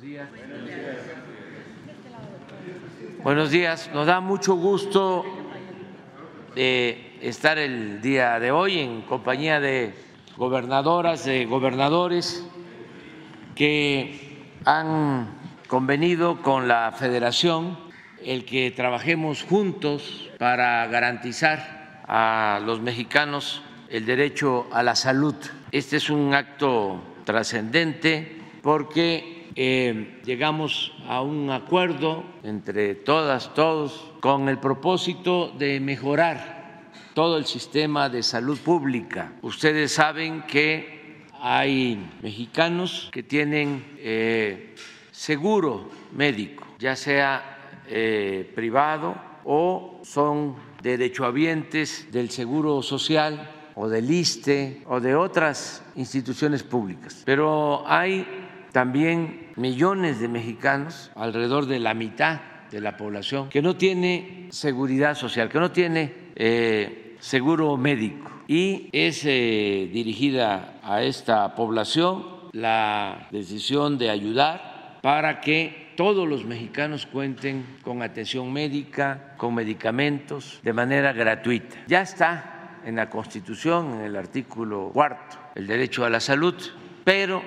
días. Buenos días. Nos da mucho gusto eh, estar el día de hoy en compañía de gobernadoras, de gobernadores que han convenido con la federación el que trabajemos juntos para garantizar a los mexicanos el derecho a la salud. Este es un acto trascendente porque eh, llegamos a un acuerdo entre todas, todos, con el propósito de mejorar todo el sistema de salud pública. Ustedes saben que hay mexicanos que tienen eh, seguro médico, ya sea eh, privado o son derechohabientes del seguro social o del ISTE o de otras instituciones públicas. Pero hay también millones de mexicanos, alrededor de la mitad de la población, que no tiene seguridad social, que no tiene eh, seguro médico. Y es eh, dirigida a esta población la decisión de ayudar para que todos los mexicanos cuenten con atención médica, con medicamentos, de manera gratuita. Ya está en la Constitución, en el artículo cuarto, el derecho a la salud, pero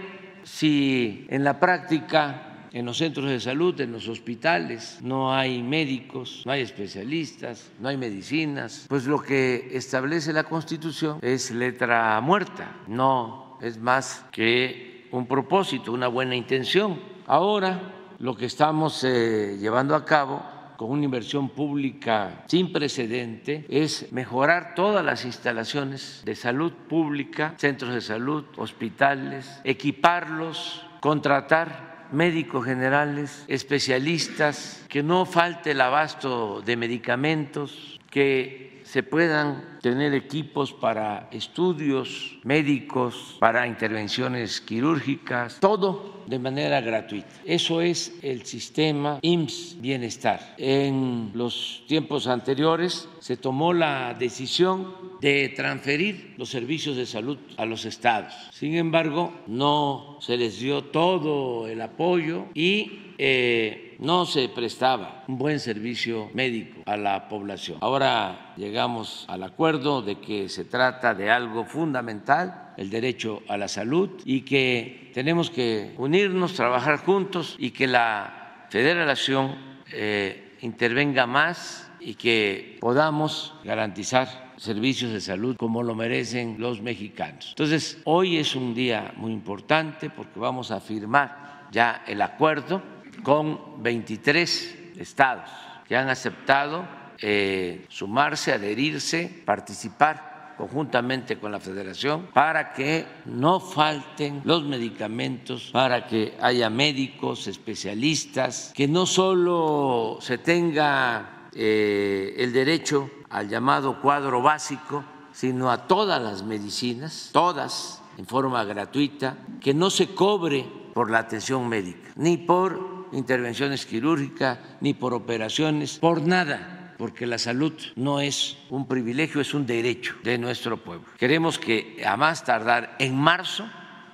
si en la práctica en los centros de salud, en los hospitales, no hay médicos, no hay especialistas, no hay medicinas, pues lo que establece la Constitución es letra muerta, no es más que un propósito, una buena intención. Ahora lo que estamos eh, llevando a cabo con una inversión pública sin precedente es mejorar todas las instalaciones de salud pública, centros de salud, hospitales, equiparlos, contratar médicos generales, especialistas, que no falte el abasto de medicamentos, que se puedan tener equipos para estudios médicos, para intervenciones quirúrgicas, todo de manera gratuita. Eso es el sistema IMSS Bienestar. En los tiempos anteriores se tomó la decisión de transferir los servicios de salud a los estados. Sin embargo, no se les dio todo el apoyo y eh, no se prestaba un buen servicio médico a la población. Ahora llegamos al acuerdo de que se trata de algo fundamental el derecho a la salud y que tenemos que unirnos, trabajar juntos y que la federación eh, intervenga más y que podamos garantizar servicios de salud como lo merecen los mexicanos. Entonces, hoy es un día muy importante porque vamos a firmar ya el acuerdo con 23 estados que han aceptado eh, sumarse, adherirse, participar conjuntamente con la federación para que no falten los medicamentos, para que haya médicos, especialistas, que no solo se tenga eh, el derecho al llamado cuadro básico, sino a todas las medicinas, todas en forma gratuita, que no se cobre por la atención médica, ni por intervenciones quirúrgicas, ni por operaciones, por nada porque la salud no es un privilegio, es un derecho de nuestro pueblo. Queremos que a más tardar en marzo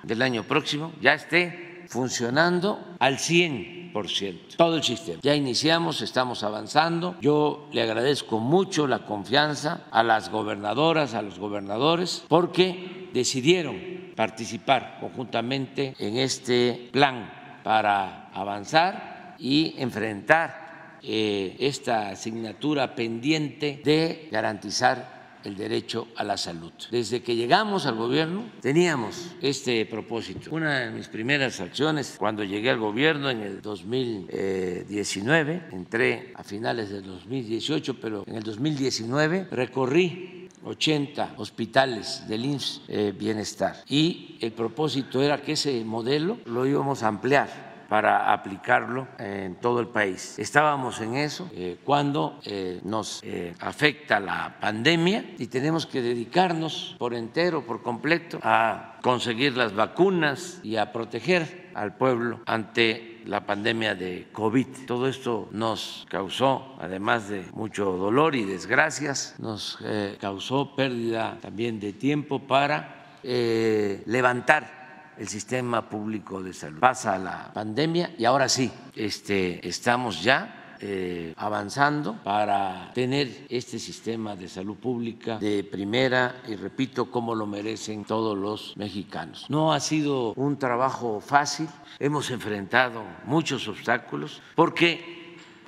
del año próximo ya esté funcionando al 100% todo el sistema. Ya iniciamos, estamos avanzando. Yo le agradezco mucho la confianza a las gobernadoras, a los gobernadores, porque decidieron participar conjuntamente en este plan para avanzar y enfrentar eh, esta asignatura pendiente de garantizar el derecho a la salud. Desde que llegamos al gobierno teníamos este propósito. Una de mis primeras acciones cuando llegué al gobierno en el 2019, entré a finales del 2018, pero en el 2019 recorrí 80 hospitales del IMSS eh, Bienestar y el propósito era que ese modelo lo íbamos a ampliar para aplicarlo en todo el país. Estábamos en eso eh, cuando eh, nos eh, afecta la pandemia y tenemos que dedicarnos por entero, por completo, a conseguir las vacunas y a proteger al pueblo ante la pandemia de COVID. Todo esto nos causó, además de mucho dolor y desgracias, nos causó pérdida también de tiempo para levantar el sistema público de salud. Pasa la pandemia y ahora sí, este, estamos ya eh, avanzando para tener este sistema de salud pública de primera y repito como lo merecen todos los mexicanos. No ha sido un trabajo fácil, hemos enfrentado muchos obstáculos porque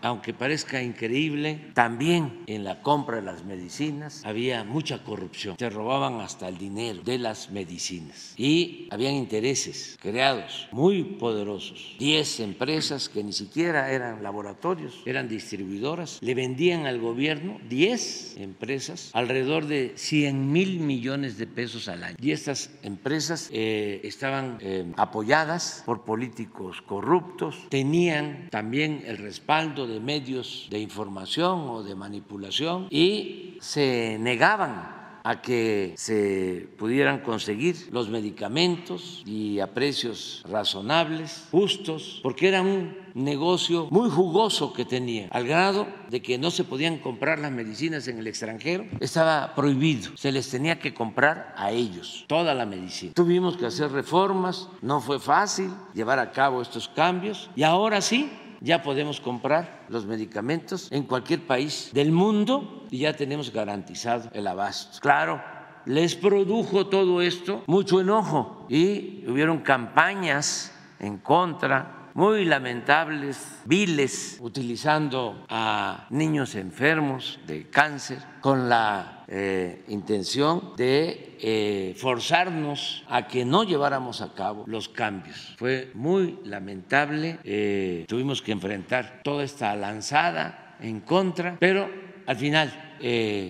aunque parezca increíble, también en la compra de las medicinas había mucha corrupción. Se robaban hasta el dinero de las medicinas y habían intereses creados muy poderosos. Diez empresas que ni siquiera eran laboratorios, eran distribuidoras, le vendían al gobierno diez empresas alrededor de 100 mil millones de pesos al año. Y estas empresas eh, estaban eh, apoyadas por políticos corruptos, tenían también el respaldo de medios de información o de manipulación y se negaban a que se pudieran conseguir los medicamentos y a precios razonables, justos, porque era un negocio muy jugoso que tenía, al grado de que no se podían comprar las medicinas en el extranjero, estaba prohibido, se les tenía que comprar a ellos toda la medicina. Tuvimos que hacer reformas, no fue fácil llevar a cabo estos cambios y ahora sí ya podemos comprar los medicamentos en cualquier país del mundo y ya tenemos garantizado el abasto. Claro, les produjo todo esto mucho enojo y hubieron campañas en contra muy lamentables, viles, utilizando a niños enfermos de cáncer con la eh, intención de eh, forzarnos a que no lleváramos a cabo los cambios. Fue muy lamentable, eh, tuvimos que enfrentar toda esta lanzada en contra, pero al final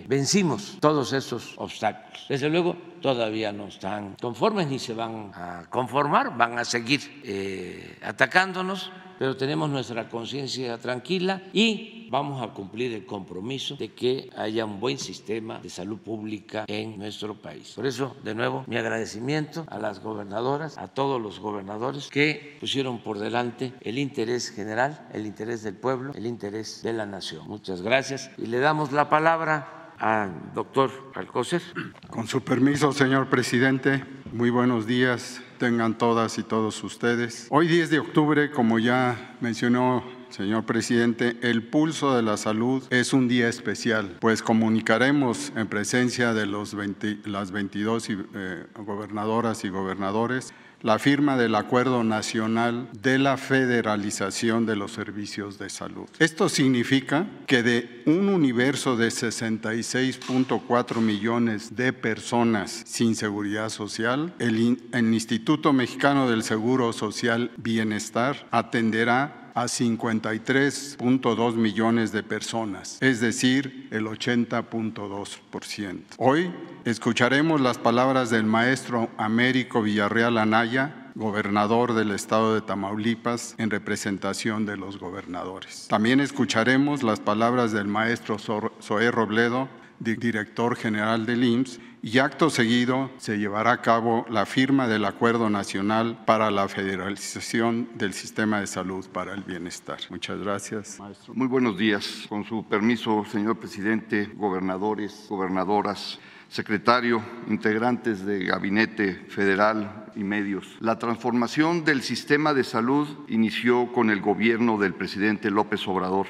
vencimos todos esos obstáculos. Desde luego, todavía no están conformes ni se van a conformar, van a seguir eh, atacándonos, pero tenemos nuestra conciencia tranquila y vamos a cumplir el compromiso de que haya un buen sistema de salud pública en nuestro país. Por eso, de nuevo, mi agradecimiento a las gobernadoras, a todos los gobernadores que pusieron por delante el interés general, el interés del pueblo, el interés de la nación. Muchas gracias y le damos la palabra al doctor Alcocer. Con su permiso, señor presidente, muy buenos días tengan todas y todos ustedes. Hoy 10 de octubre, como ya mencionó señor presidente, el pulso de la salud es un día especial, pues comunicaremos en presencia de los las 22 eh, gobernadoras y gobernadores la firma del Acuerdo Nacional de la Federalización de los Servicios de Salud. Esto significa que de un universo de 66.4 millones de personas sin seguridad social, el, el Instituto Mexicano del Seguro Social Bienestar atenderá a 53.2 millones de personas, es decir, el 80.2%. Hoy escucharemos las palabras del maestro Américo Villarreal Anaya, gobernador del estado de Tamaulipas, en representación de los gobernadores. También escucharemos las palabras del maestro Zoé Robledo, director general del IMSS, y acto seguido se llevará a cabo la firma del Acuerdo Nacional para la Federalización del Sistema de Salud para el Bienestar. Muchas gracias, maestro. Muy buenos días. Con su permiso, señor presidente, gobernadores, gobernadoras, secretario, integrantes de gabinete federal y medios. La transformación del sistema de salud inició con el gobierno del presidente López Obrador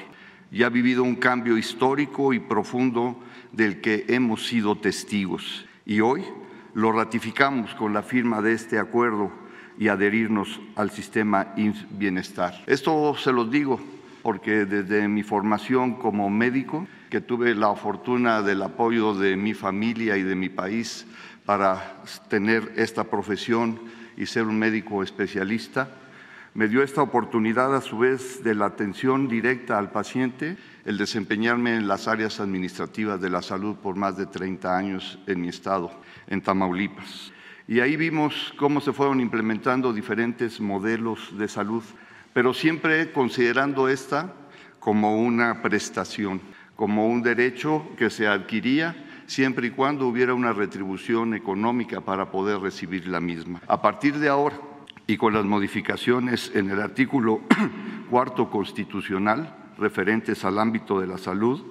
y ha vivido un cambio histórico y profundo del que hemos sido testigos. Y hoy lo ratificamos con la firma de este acuerdo y adherirnos al sistema Bienestar. Esto se los digo porque desde mi formación como médico, que tuve la fortuna del apoyo de mi familia y de mi país para tener esta profesión y ser un médico especialista, me dio esta oportunidad a su vez de la atención directa al paciente, el desempeñarme en las áreas administrativas de la salud por más de 30 años en mi estado, en Tamaulipas. Y ahí vimos cómo se fueron implementando diferentes modelos de salud, pero siempre considerando esta como una prestación, como un derecho que se adquiría siempre y cuando hubiera una retribución económica para poder recibir la misma. A partir de ahora, y con las modificaciones en el artículo cuarto constitucional referentes al ámbito de la salud.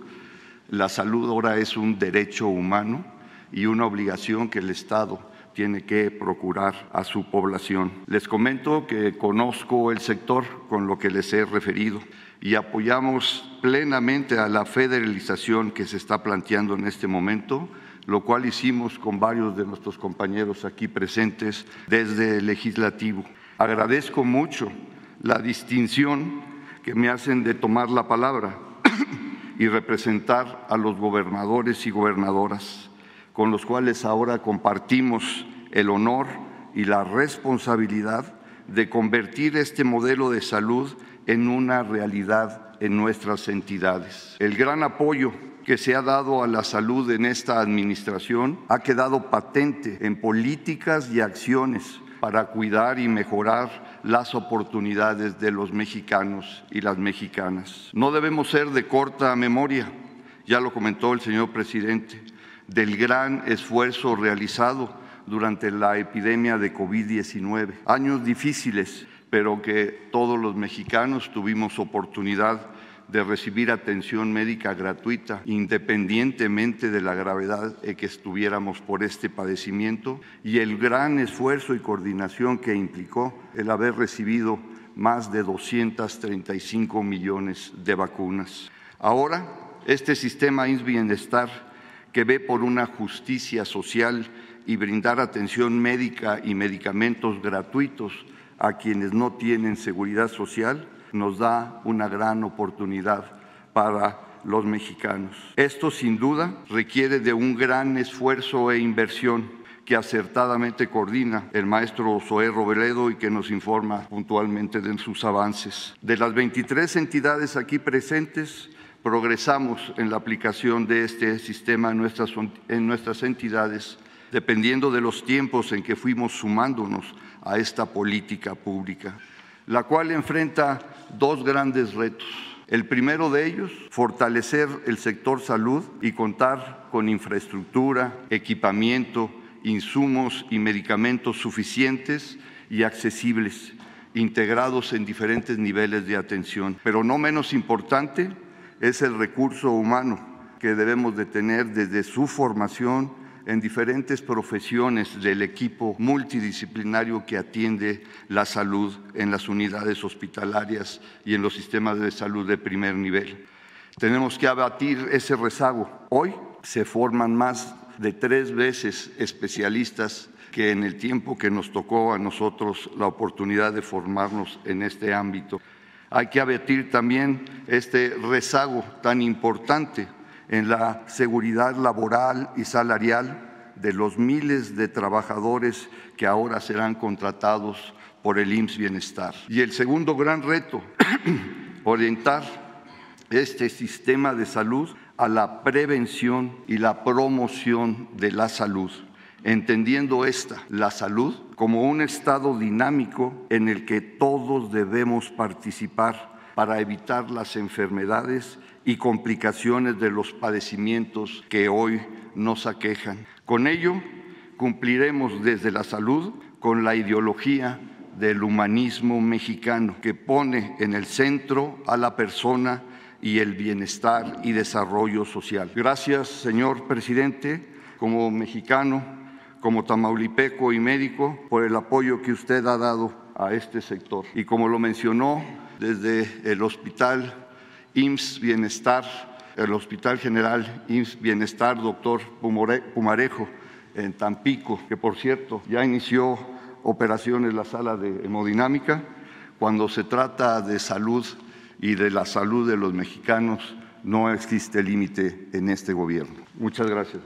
La salud ahora es un derecho humano y una obligación que el Estado tiene que procurar a su población. Les comento que conozco el sector con lo que les he referido y apoyamos plenamente a la federalización que se está planteando en este momento, lo cual hicimos con varios de nuestros compañeros aquí presentes desde el legislativo. Agradezco mucho la distinción que me hacen de tomar la palabra y representar a los gobernadores y gobernadoras, con los cuales ahora compartimos el honor y la responsabilidad de convertir este modelo de salud en una realidad en nuestras entidades. El gran apoyo que se ha dado a la salud en esta administración ha quedado patente en políticas y acciones para cuidar y mejorar las oportunidades de los mexicanos y las mexicanas. No debemos ser de corta memoria, ya lo comentó el señor presidente, del gran esfuerzo realizado durante la epidemia de COVID-19. Años difíciles, pero que todos los mexicanos tuvimos oportunidad de recibir atención médica gratuita, independientemente de la gravedad en que estuviéramos por este padecimiento y el gran esfuerzo y coordinación que implicó el haber recibido más de 235 millones de vacunas. Ahora, este sistema INS Bienestar, que ve por una justicia social y brindar atención médica y medicamentos gratuitos a quienes no tienen seguridad social, nos da una gran oportunidad para los mexicanos. Esto sin duda requiere de un gran esfuerzo e inversión que acertadamente coordina el maestro Zoé Robeledo y que nos informa puntualmente de sus avances. De las 23 entidades aquí presentes, progresamos en la aplicación de este sistema en nuestras, en nuestras entidades, dependiendo de los tiempos en que fuimos sumándonos a esta política pública, la cual enfrenta dos grandes retos. El primero de ellos, fortalecer el sector salud y contar con infraestructura, equipamiento, insumos y medicamentos suficientes y accesibles, integrados en diferentes niveles de atención. Pero no menos importante es el recurso humano que debemos de tener desde su formación en diferentes profesiones del equipo multidisciplinario que atiende la salud en las unidades hospitalarias y en los sistemas de salud de primer nivel. Tenemos que abatir ese rezago. Hoy se forman más de tres veces especialistas que en el tiempo que nos tocó a nosotros la oportunidad de formarnos en este ámbito. Hay que abatir también este rezago tan importante en la seguridad laboral y salarial de los miles de trabajadores que ahora serán contratados por el IMSS Bienestar. Y el segundo gran reto, orientar este sistema de salud a la prevención y la promoción de la salud, entendiendo esta, la salud, como un estado dinámico en el que todos debemos participar para evitar las enfermedades y complicaciones de los padecimientos que hoy nos aquejan. Con ello, cumpliremos desde la salud con la ideología del humanismo mexicano que pone en el centro a la persona y el bienestar y desarrollo social. Gracias, señor presidente, como mexicano, como tamaulipeco y médico, por el apoyo que usted ha dado a este sector. Y como lo mencionó desde el hospital IMSS Bienestar, el Hospital General IMSS Bienestar, doctor Pumarejo, en Tampico, que por cierto ya inició operaciones la sala de hemodinámica. Cuando se trata de salud y de la salud de los mexicanos, no existe límite en este gobierno. Muchas gracias.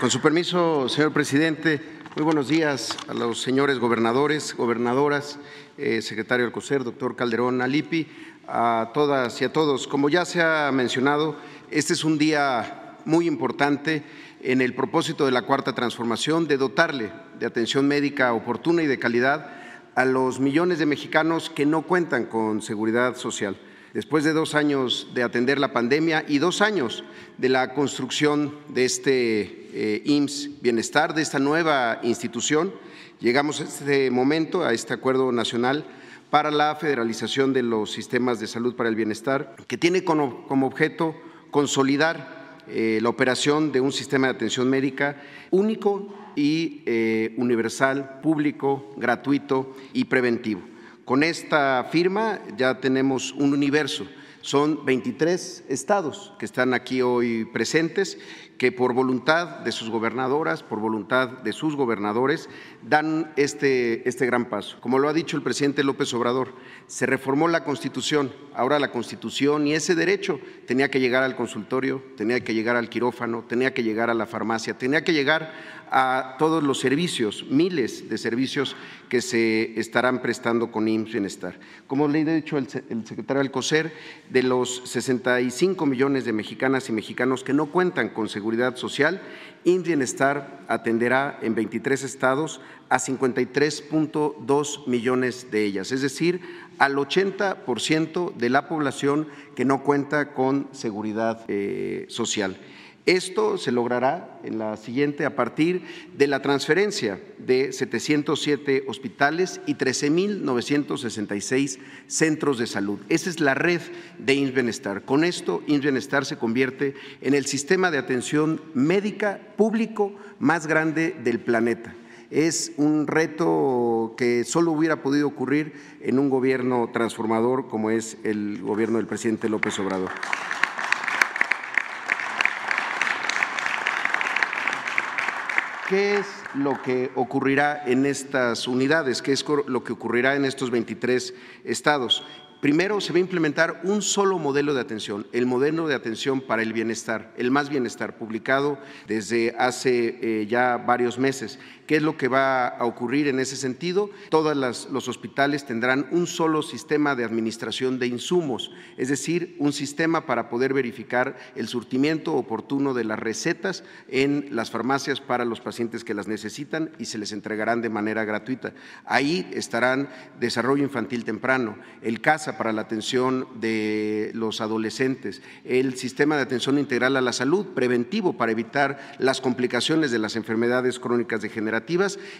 Con su permiso, señor presidente, muy buenos días a los señores gobernadores, gobernadoras, eh, secretario del COSER, doctor Calderón Alipi, a todas y a todos. Como ya se ha mencionado, este es un día muy importante en el propósito de la cuarta transformación de dotarle de atención médica oportuna y de calidad a los millones de mexicanos que no cuentan con seguridad social después de dos años de atender la pandemia y dos años de la construcción de este eh, IMSS Bienestar, de esta nueva institución, llegamos a este momento, a este acuerdo nacional, para la federalización de los sistemas de salud para el bienestar, que tiene como, objeto consolidar eh, la operación de un sistema de atención médica único y eh, universal, público, gratuito y preventivo. Con esta firma ya tenemos un universo. Son 23 estados que están aquí hoy presentes que por voluntad de sus gobernadoras, por voluntad de sus gobernadores, dan este, este gran paso. Como lo ha dicho el presidente López Obrador, se reformó la Constitución, ahora la Constitución y ese derecho tenía que llegar al consultorio, tenía que llegar al quirófano, tenía que llegar a la farmacia, tenía que llegar a todos los servicios, miles de servicios que se estarán prestando con IMSS Bienestar. Como le ha dicho el, secretario Alcocer, de los 65 millones de mexicanas y mexicanos que no cuentan con seguridad social, IMSS Bienestar atenderá en 23 estados a 53.2 millones de ellas, es decir, al 80% de la población que no cuenta con seguridad eh, social. Esto se logrará en la siguiente a partir de la transferencia de 707 hospitales y 13.966 centros de salud. Esa es la red de INS Bienestar. Con esto, INS Bienestar se convierte en el sistema de atención médica público más grande del planeta. Es un reto que solo hubiera podido ocurrir en un gobierno transformador como es el gobierno del presidente López Obrador. ¿Qué es lo que ocurrirá en estas unidades? ¿Qué es lo que ocurrirá en estos 23 estados? Primero, se va a implementar un solo modelo de atención, el modelo de atención para el bienestar, el más bienestar, publicado desde hace eh, ya varios meses. ¿Qué es lo que va a ocurrir en ese sentido? Todos los hospitales tendrán un solo sistema de administración de insumos, es decir, un sistema para poder verificar el surtimiento oportuno de las recetas en las farmacias para los pacientes que las necesitan y se les entregarán de manera gratuita. Ahí estarán desarrollo infantil temprano, el CASA para la atención de los adolescentes, el sistema de atención integral a la salud preventivo para evitar las complicaciones de las enfermedades crónicas degenerativas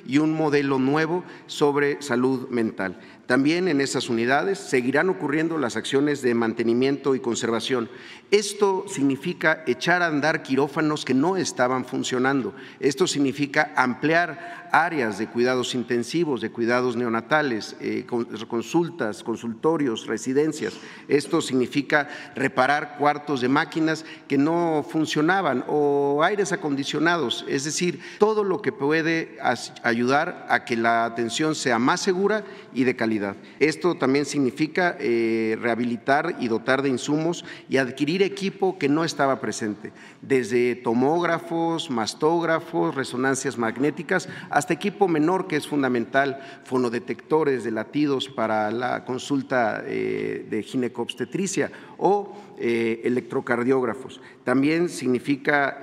y un modelo nuevo sobre salud mental. También en esas unidades seguirán ocurriendo las acciones de mantenimiento y conservación. Esto significa echar a andar quirófanos que no estaban funcionando. Esto significa ampliar áreas de cuidados intensivos, de cuidados neonatales, eh, consultas, consultorios, residencias. Esto significa reparar cuartos de máquinas que no funcionaban o aires acondicionados, es decir, todo lo que puede ayudar a que la atención sea más segura y de calidad. Esto también significa eh, rehabilitar y dotar de insumos y adquirir equipo que no estaba presente, desde tomógrafos, mastógrafos, resonancias magnéticas, hasta equipo menor que es fundamental, fonodetectores de latidos para la consulta eh, de ginecobstetricia o eh, electrocardiógrafos. También significa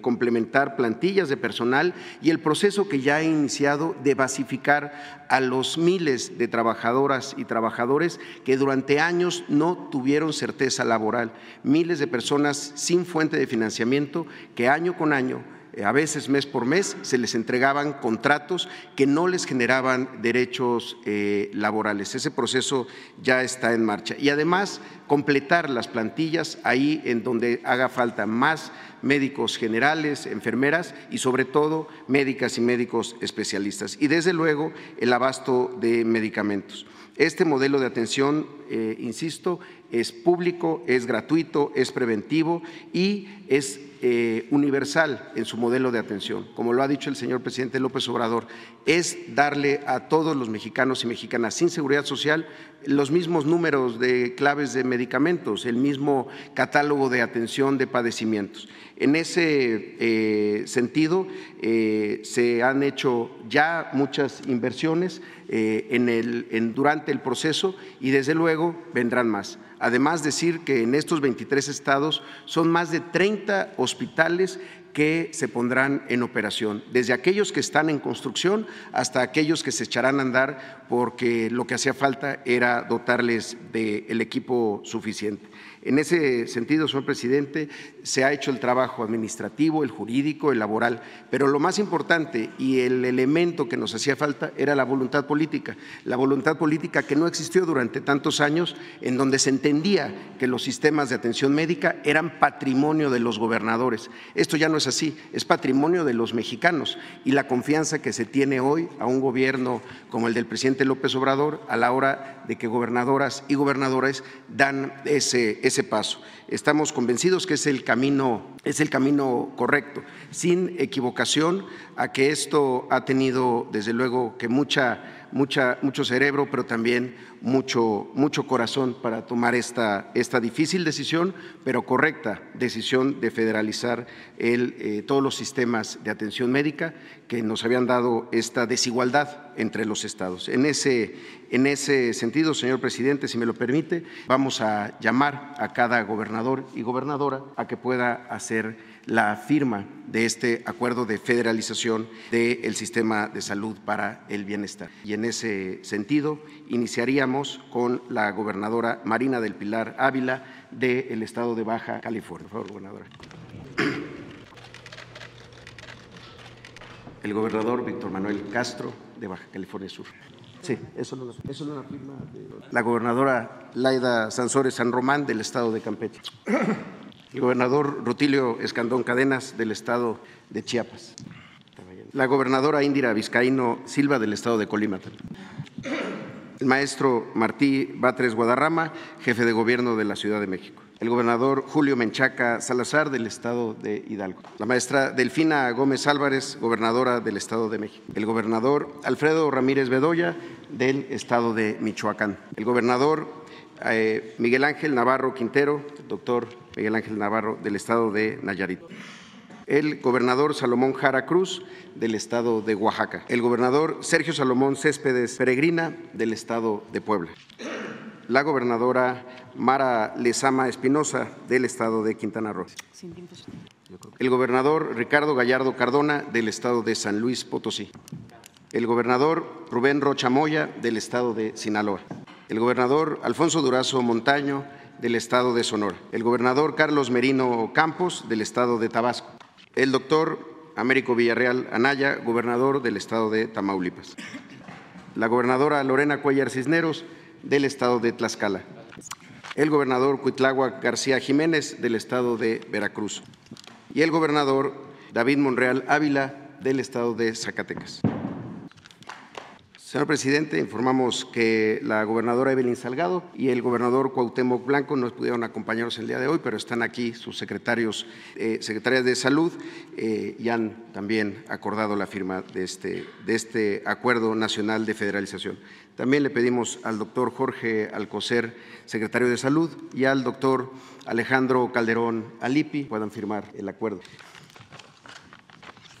complementar plantillas de personal y el proceso que ya ha iniciado de basificar a los miles de trabajadoras y trabajadores que durante años no tuvieron certeza laboral, miles de personas sin fuente de financiamiento que año con año eh, a veces mes por mes, se les entregaban contratos que no les generaban derechos eh, laborales. Ese proceso ya está en marcha. Y además, completar las plantillas ahí en donde haga falta más médicos generales, enfermeras y sobre todo médicas y médicos especialistas. Y desde luego el abasto de medicamentos. Este modelo de atención, eh, insisto, es público, es gratuito, es preventivo y es eh, universal en su modelo de atención. Como lo ha dicho el señor presidente López Obrador, es darle a todos los mexicanos y mexicanas sin seguridad social los mismos números de claves de medicamentos, el mismo catálogo de atención de padecimientos. En ese eh, sentido, eh, se han hecho ya muchas inversiones durante el proceso y desde luego vendrán más. Además, decir que en estos 23 estados son más de 30 hospitales que se pondrán en operación, desde aquellos que están en construcción hasta aquellos que se echarán a andar porque lo que hacía falta era dotarles del equipo suficiente. En ese sentido, señor presidente, se ha hecho el trabajo administrativo, el jurídico, el laboral, pero lo más importante y el elemento que nos hacía falta era la voluntad política, la voluntad política que no existió durante tantos años, en donde se entendía que los sistemas de atención médica eran patrimonio de los gobernadores. Esto ya no es así, es patrimonio de los mexicanos y la confianza que se tiene hoy a un gobierno como el del presidente López Obrador a la hora de que gobernadoras y gobernadores dan ese ese paso. Estamos convencidos que es el camino, es el camino correcto, sin equivocación a que esto ha tenido, desde luego, que mucha, mucha, mucho cerebro, pero también mucho, mucho corazón para tomar esta, esta difícil decisión, pero correcta decisión de federalizar el, eh, todos los sistemas de atención médica que nos habían dado esta desigualdad entre los estados. En ese, en ese sentido, señor presidente, si me lo permite, vamos a llamar a cada gobernador y gobernadora a que pueda hacer la firma de este acuerdo de federalización del sistema de salud para el bienestar. Y en ese sentido, iniciaríamos con la gobernadora Marina del Pilar Ávila del estado de Baja California. Favor, gobernadora. El gobernador Víctor Manuel Castro de Baja California Sur. Sí, eso no, es una firma de la gobernadora Laida Sansores San Román del estado de Campeche el gobernador Rutilio Escandón Cadenas del estado de Chiapas, la gobernadora Indira Vizcaíno Silva del estado de Colima, el maestro Martí Batres Guadarrama, jefe de gobierno de la Ciudad de México, el gobernador Julio Menchaca Salazar del estado de Hidalgo, la maestra Delfina Gómez Álvarez, gobernadora del estado de México, el gobernador Alfredo Ramírez Bedoya del estado de Michoacán, el gobernador eh, Miguel Ángel Navarro Quintero, doctor Miguel Ángel Navarro del estado de Nayarit. El gobernador Salomón Jara Cruz del estado de Oaxaca. El gobernador Sergio Salomón Céspedes Peregrina del estado de Puebla. La gobernadora Mara Lezama Espinosa del estado de Quintana Roo. El gobernador Ricardo Gallardo Cardona del estado de San Luis Potosí. El gobernador Rubén Rocha Moya del estado de Sinaloa. El gobernador Alfonso Durazo Montaño del estado de Sonora, el gobernador Carlos Merino Campos del estado de Tabasco, el doctor Américo Villarreal Anaya, gobernador del estado de Tamaulipas, la gobernadora Lorena Cuellar Cisneros del estado de Tlaxcala, el gobernador Cuitlagua García Jiménez del estado de Veracruz. Y el gobernador David Monreal Ávila del estado de Zacatecas. Señor presidente, informamos que la gobernadora Evelyn Salgado y el gobernador Cuauhtémoc Blanco no pudieron acompañarnos el día de hoy, pero están aquí sus secretarios, eh, secretarias de salud eh, y han también acordado la firma de este, de este acuerdo nacional de federalización. También le pedimos al doctor Jorge Alcocer, secretario de Salud, y al doctor Alejandro Calderón Alipi puedan firmar el acuerdo.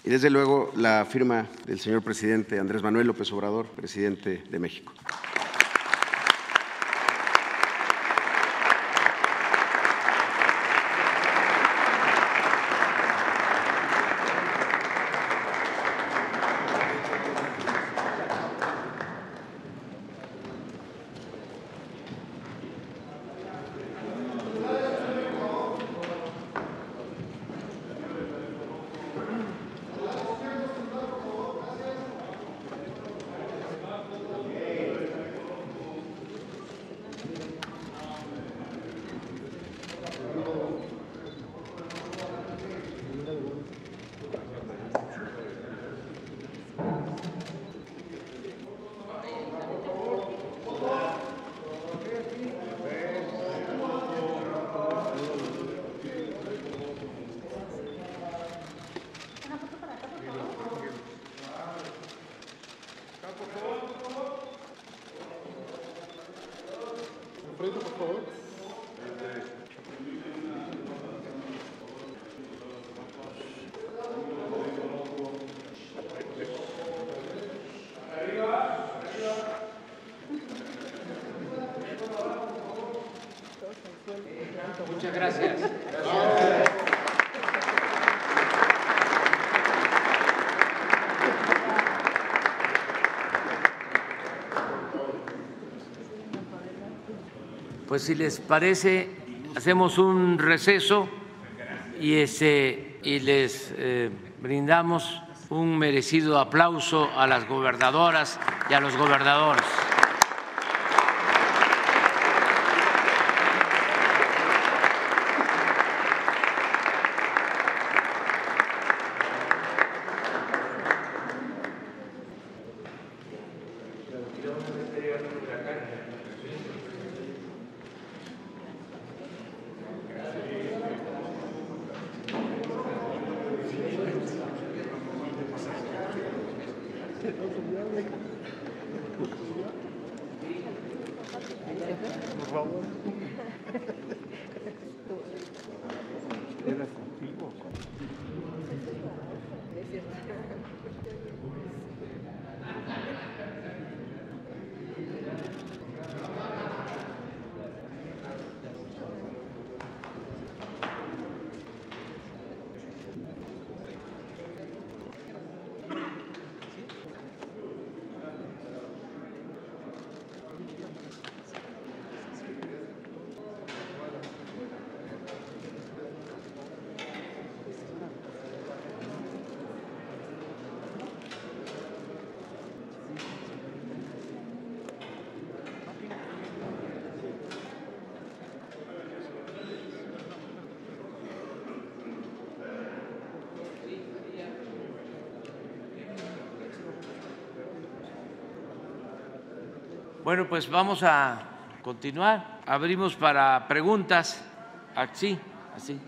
Y desde luego la firma del señor presidente Andrés Manuel López Obrador, presidente de México. Muchas gracias. Pues si les parece, hacemos un receso y, ese, y les eh, brindamos un merecido aplauso a las gobernadoras y a los gobernadores. Bueno, pues vamos a continuar. Abrimos para preguntas. Así, así.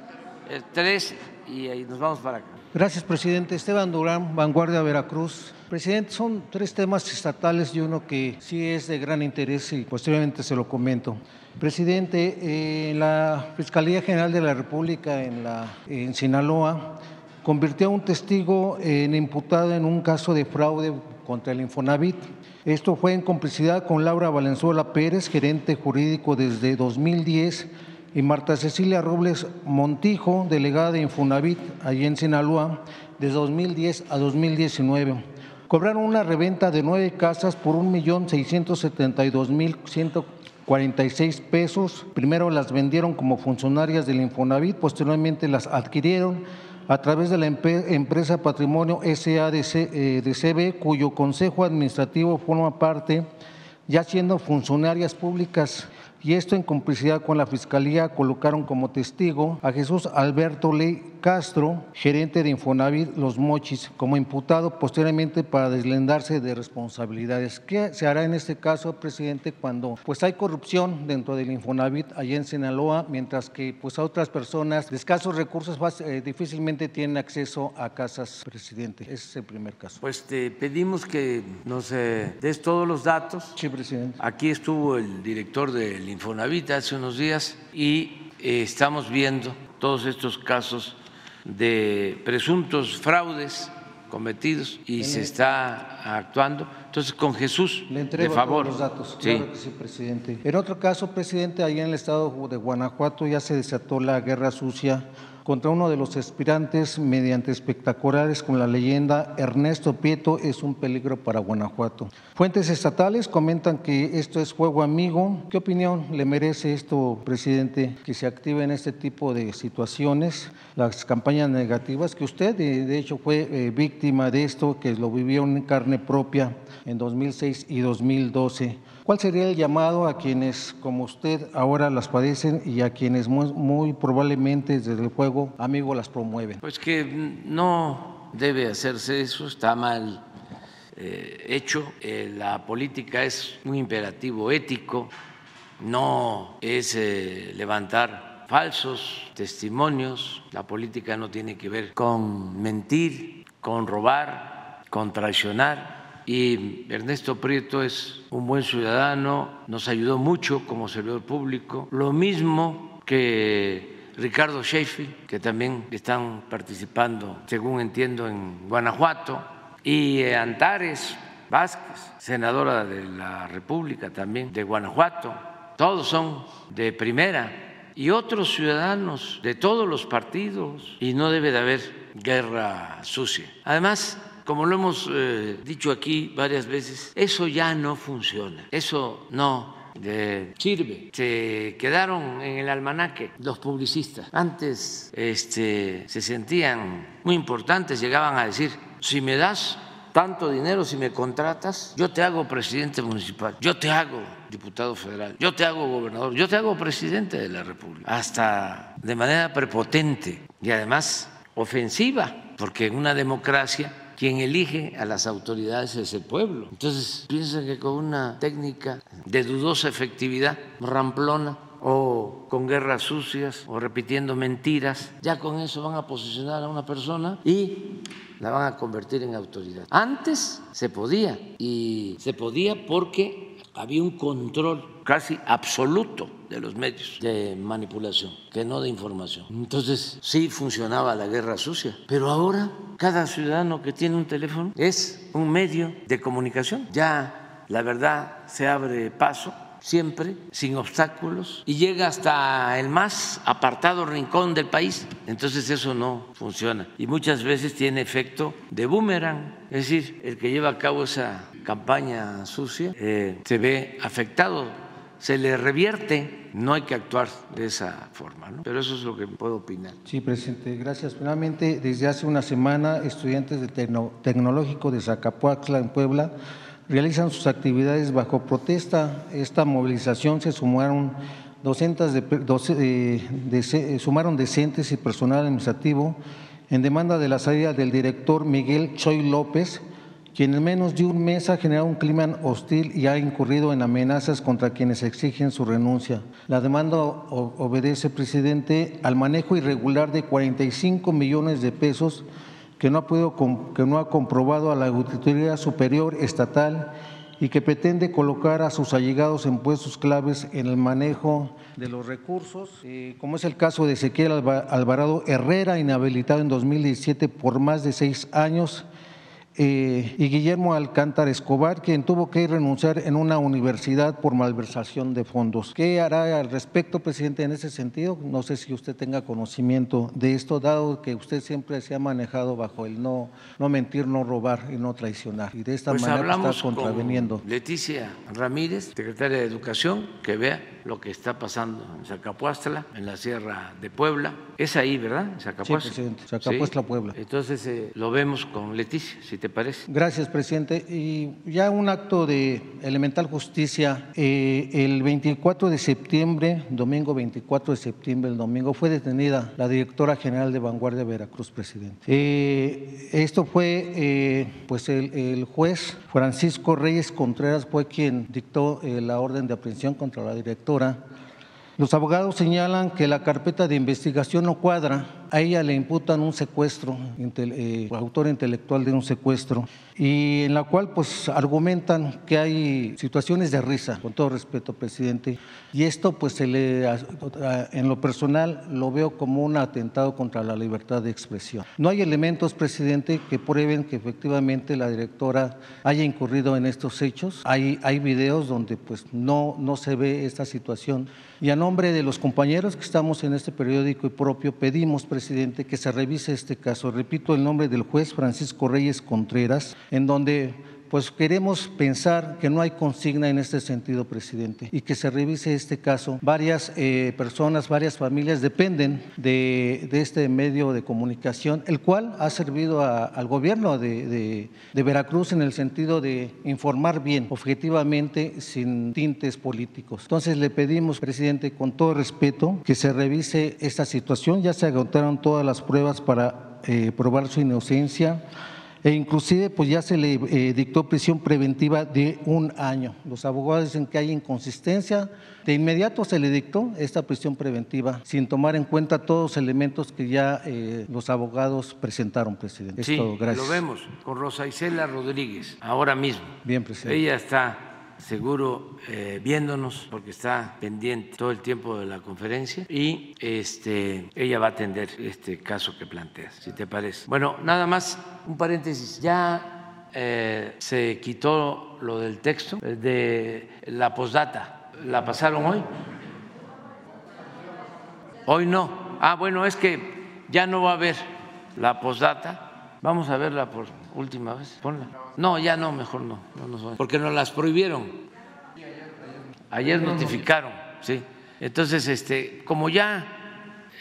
Eh, tres y ahí nos vamos para acá. Gracias, presidente. Esteban Durán, Vanguardia Veracruz. Presidente, son tres temas estatales y uno que sí es de gran interés y posteriormente se lo comento. Presidente, eh, la Fiscalía General de la República en, la, en Sinaloa convirtió a un testigo en imputado en un caso de fraude contra el Infonavit. Esto fue en complicidad con Laura Valenzuela Pérez, gerente jurídico desde 2010, y Marta Cecilia Robles Montijo, delegada de Infonavit, allí en Sinaloa, de 2010 a 2019. Cobraron una reventa de nueve casas por 1.672.146 pesos. Primero las vendieron como funcionarias del Infonavit, posteriormente las adquirieron a través de la empresa Patrimonio SADCB, eh, cuyo Consejo Administrativo forma parte, ya siendo funcionarias públicas y esto en complicidad con la Fiscalía colocaron como testigo a Jesús Alberto Ley Castro, gerente de Infonavit Los Mochis, como imputado posteriormente para deslendarse de responsabilidades. ¿Qué se hará en este caso, presidente, cuando pues hay corrupción dentro del Infonavit allá en Sinaloa, mientras que pues a otras personas de escasos recursos eh, difícilmente tienen acceso a casas, presidente? Ese es el primer caso. Pues te pedimos que nos eh, des todos los datos. Sí, presidente. Aquí estuvo el director del Infonavit hace unos días y eh, estamos viendo todos estos casos de presuntos fraudes cometidos y se está actuando. Entonces, con Jesús, Le entrego de favor. Todos los datos. Sí. Claro que sí, presidente. En otro caso, presidente, allá en el estado de Guanajuato ya se desató la guerra sucia contra uno de los aspirantes mediante espectaculares con la leyenda Ernesto Pieto es un peligro para Guanajuato. Fuentes estatales comentan que esto es juego amigo. ¿Qué opinión le merece esto, presidente, que se active en este tipo de situaciones? Las campañas negativas, que usted de hecho fue eh, víctima de esto, que lo vivió en carne propia en 2006 y 2012. ¿Cuál sería el llamado a quienes, como usted, ahora las padecen y a quienes muy, probablemente desde el juego amigo las promueven? Pues que no debe hacerse eso, está mal eh, hecho. Eh, la política es un imperativo ético, no es eh, levantar falsos testimonios. La política no tiene que ver con mentir, con robar, con traicionar y Ernesto Prieto es un buen ciudadano, nos ayudó mucho como servidor público, lo mismo que Ricardo Sheffield, que también están participando, según entiendo, en Guanajuato, y Antares Vázquez, senadora de la República también de Guanajuato, todos son de primera, y otros ciudadanos de todos los partidos, y no debe de haber guerra sucia. Además, como lo hemos eh, dicho aquí varias veces, eso ya no funciona, eso no de sirve. Se quedaron en el almanaque los publicistas. Antes este, se sentían muy importantes, llegaban a decir, si me das tanto dinero, si me contratas, yo te hago presidente municipal, yo te hago diputado federal, yo te hago gobernador, yo te hago presidente de la República, hasta de manera prepotente y además ofensiva, porque en una democracia quien elige a las autoridades es el pueblo. Entonces piensan que con una técnica de dudosa efectividad, ramplona, o con guerras sucias o repitiendo mentiras, ya con eso van a posicionar a una persona y la van a convertir en autoridad. Antes se podía y se podía porque había un control casi absoluto de los medios de manipulación, que no de información. Entonces sí funcionaba la guerra sucia, pero ahora cada ciudadano que tiene un teléfono es un medio de comunicación. Ya la verdad se abre paso siempre, sin obstáculos, y llega hasta el más apartado rincón del país. Entonces eso no funciona. Y muchas veces tiene efecto de boomerang, es decir, el que lleva a cabo esa campaña sucia eh, se ve afectado, se le revierte, no hay que actuar de esa forma, ¿no? pero eso es lo que puedo opinar. Sí, presidente, gracias. Finalmente, desde hace una semana, estudiantes del Tecnológico de Zacapuaxla, en Puebla, realizan sus actividades bajo protesta. Esta movilización se sumaron docentes de, sumaron decentes y personal administrativo en demanda de la salida del director Miguel Choy López, quien en menos de un mes ha generado un clima hostil y ha incurrido en amenazas contra quienes exigen su renuncia. La demanda obedece, presidente, al manejo irregular de 45 millones de pesos que no ha, podido, comprobado a la Auditoría Superior Estatal y que pretende colocar a sus allegados en puestos claves en el manejo de los recursos, eh, como es el caso de Ezequiel Alvarado Herrera, inhabilitado en 2017 por más de seis años, eh, y Guillermo Alcántara Escobar, quien tuvo que renunciar en una universidad por malversación de fondos. ¿Qué hará al respecto, presidente, en ese sentido? No sé si usted tenga conocimiento de esto, dado que usted siempre se ha manejado bajo el no, no mentir, no robar y no traicionar. Y de esta pues manera está contraveniendo. Con Leticia Ramírez, secretaria de Educación, que vea lo que está pasando en Zacapuastla, en la Sierra de Puebla. Es ahí, ¿verdad? Zacapuastla. Sí, presidente. Zacapuastla, Puebla. Entonces eh, lo vemos con Leticia, si Gracias, presidente. Y ya un acto de elemental justicia. Eh, el 24 de septiembre, domingo 24 de septiembre, el domingo, fue detenida la directora general de Vanguardia Veracruz, presidente. Eh, esto fue, pues el, el, juez Francisco Reyes Contreras fue quien dictó la orden de aprehensión contra la directora. Los abogados señalan que la carpeta de investigación no cuadra a ella le imputan un secuestro, eh, autor intelectual de un secuestro, y en la cual pues argumentan que hay situaciones de risa, con todo respeto, presidente, y esto pues se le, en lo personal lo veo como un atentado contra la libertad de expresión. No hay elementos, presidente, que prueben que efectivamente la directora haya incurrido en estos hechos. Hay, hay videos donde pues no, no se ve esta situación. Y a nombre de los compañeros que estamos en este periódico y propio, pedimos, presidente, presidente, que se revise este caso. Repito el nombre del juez Francisco Reyes Contreras, en donde pues queremos pensar que no hay consigna en este sentido, presidente, y que se revise este caso. Varias eh, personas, varias familias dependen de, este medio de comunicación, el cual ha servido al gobierno de, Veracruz en el sentido de informar bien, objetivamente, sin tintes políticos. Entonces le pedimos, presidente, con todo respeto, que se revise esta situación. Ya se agotaron todas las pruebas para eh, probar su inocencia e inclusive pues ya se le eh, dictó prisión preventiva de un año. Los abogados dicen que hay inconsistencia, de inmediato se le dictó esta prisión preventiva sin tomar en cuenta todos los elementos que ya eh, los abogados presentaron, presidente. Sí, lo vemos con Rosa Isela Rodríguez, ahora mismo. Bien, presidente. Ella está seguro eh, viéndonos porque está pendiente todo el tiempo de la conferencia y este, ella va a atender este caso que planteas, si te parece. Bueno, nada más un paréntesis. Ya eh, se quitó lo del texto de la posdata. ¿La pasaron hoy? Hoy no. Ah, bueno, es que ya no va a haber la posdata. Vamos a verla por última vez. Ponla. No, ya no, mejor no. no porque nos las prohibieron. Ayer notificaron, sí. Entonces, este, como ya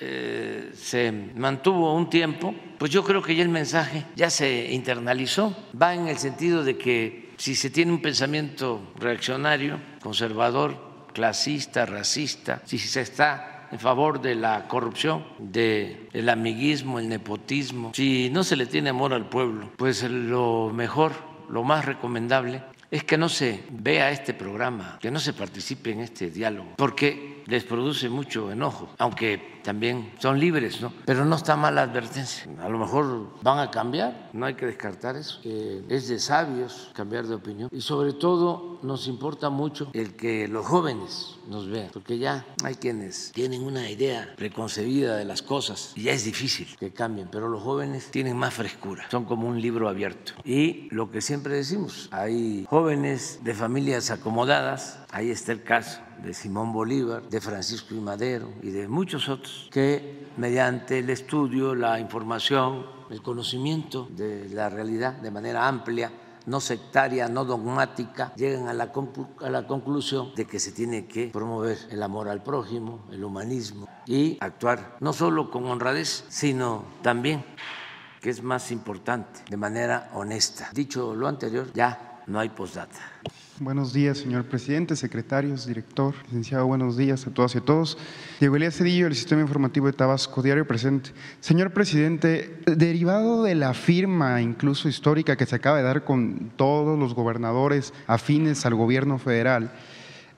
eh, se mantuvo un tiempo, pues yo creo que ya el mensaje ya se internalizó. Va en el sentido de que si se tiene un pensamiento reaccionario, conservador, clasista, racista, si se está en favor de la corrupción, del amiguismo, el nepotismo, si no se le tiene amor al pueblo, pues lo mejor, lo más recomendable es que no se vea este programa, que no se participe en este diálogo, porque les produce mucho enojo, aunque también son libres, ¿no? Pero no está mal la advertencia. A lo mejor van a cambiar, no hay que descartar eso. es de sabios cambiar de opinión. Y sobre todo nos importa mucho el que los jóvenes nos vean, porque ya hay quienes tienen una idea preconcebida de las cosas y ya es difícil que cambien, pero los jóvenes tienen más frescura, son como un libro abierto. Y lo que siempre decimos, hay jóvenes de familias acomodadas, ahí está el caso de Simón Bolívar, de Francisco y Madero y de muchos otros que mediante el estudio, la información, el conocimiento de la realidad de manera amplia, no sectaria, no dogmática, llegan a la, a la conclusión de que se tiene que promover el amor al prójimo, el humanismo y actuar no solo con honradez, sino también, que es más importante, de manera honesta. Dicho lo anterior, ya no hay postdata. Buenos días, señor presidente, secretarios, director, licenciado, buenos días a todas y a todos. Diego Elías Cedillo, del Sistema Informativo de Tabasco, diario presente. Señor presidente, derivado de la firma incluso histórica que se acaba de dar con todos los gobernadores afines al gobierno federal,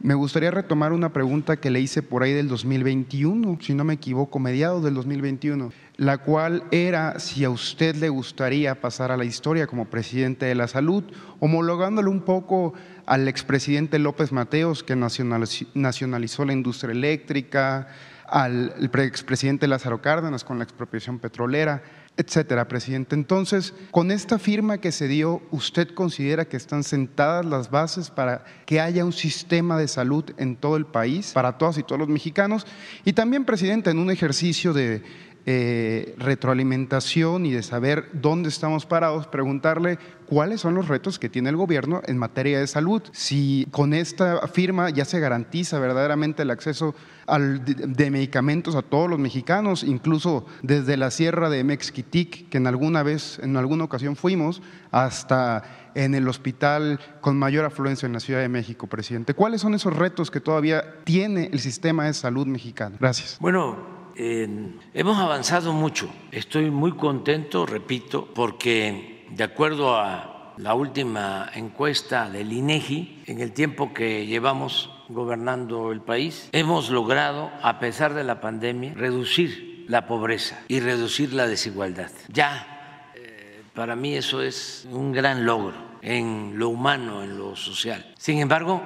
me gustaría retomar una pregunta que le hice por ahí del 2021, si no me equivoco, mediados del 2021, la cual era si a usted le gustaría pasar a la historia como presidente de la salud, homologándole un poco al expresidente López Mateos, que nacionalizó la industria eléctrica, al expresidente Lázaro Cárdenas con la expropiación petrolera etcétera, presidente. Entonces, con esta firma que se dio, ¿usted considera que están sentadas las bases para que haya un sistema de salud en todo el país, para todas y todos los mexicanos? Y también, presidente, en un ejercicio de eh, retroalimentación y de saber dónde estamos parados, preguntarle cuáles son los retos que tiene el gobierno en materia de salud. Si con esta firma ya se garantiza verdaderamente el acceso de, medicamentos a todos los mexicanos, incluso desde la sierra de Mexquitic, que en alguna vez, en alguna ocasión fuimos, hasta en el hospital con mayor afluencia en la Ciudad de México, presidente. ¿Cuáles son esos retos que todavía tiene el sistema de salud mexicano? Gracias. Bueno, hemos avanzado mucho. Estoy muy contento, repito, porque de acuerdo a la última encuesta del INEGI, en el tiempo que llevamos gobernando el país, hemos logrado, a pesar de la pandemia, reducir la pobreza y reducir la desigualdad. Ya, eh, para mí eso es un gran logro en lo humano, en lo social. Sin embargo,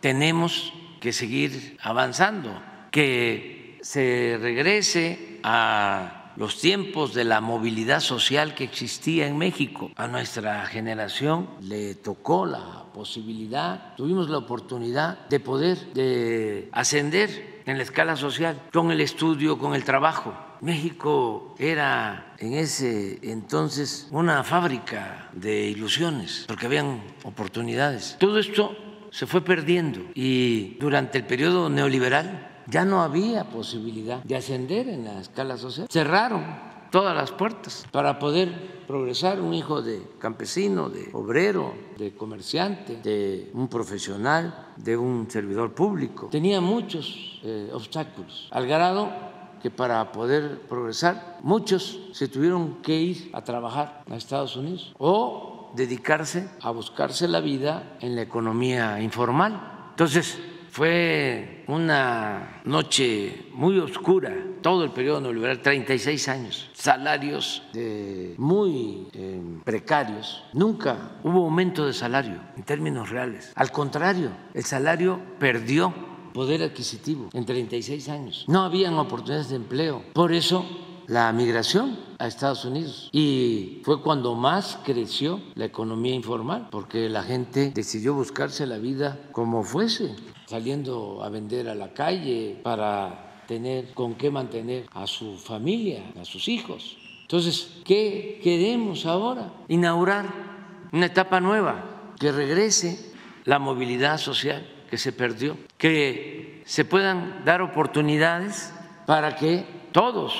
tenemos que seguir avanzando, que se regrese a los tiempos de la movilidad social que existía en México. A nuestra generación le tocó la posibilidad, tuvimos la oportunidad de poder de ascender en la escala social con el estudio, con el trabajo. México era en ese entonces una fábrica de ilusiones, porque habían oportunidades. Todo esto se fue perdiendo y durante el periodo neoliberal ya no había posibilidad de ascender en la escala social. Cerraron todas las puertas para poder progresar un hijo de campesino, de obrero, de comerciante, de un profesional, de un servidor público. Tenía muchos eh, obstáculos, al grado que para poder progresar muchos se tuvieron que ir a trabajar a Estados Unidos o dedicarse a buscarse la vida en la economía informal. Entonces, fue una noche muy oscura, todo el periodo neoliberal, 36 años, salarios muy eh, precarios. Nunca hubo aumento de salario en términos reales. Al contrario, el salario perdió poder adquisitivo en 36 años. No habían oportunidades de empleo. Por eso la migración a Estados Unidos y fue cuando más creció la economía informal, porque la gente decidió buscarse la vida como fuese saliendo a vender a la calle para tener con qué mantener a su familia, a sus hijos. Entonces, ¿qué queremos ahora? Inaugurar una etapa nueva, que regrese la movilidad social, que se perdió, que se puedan dar oportunidades para que todos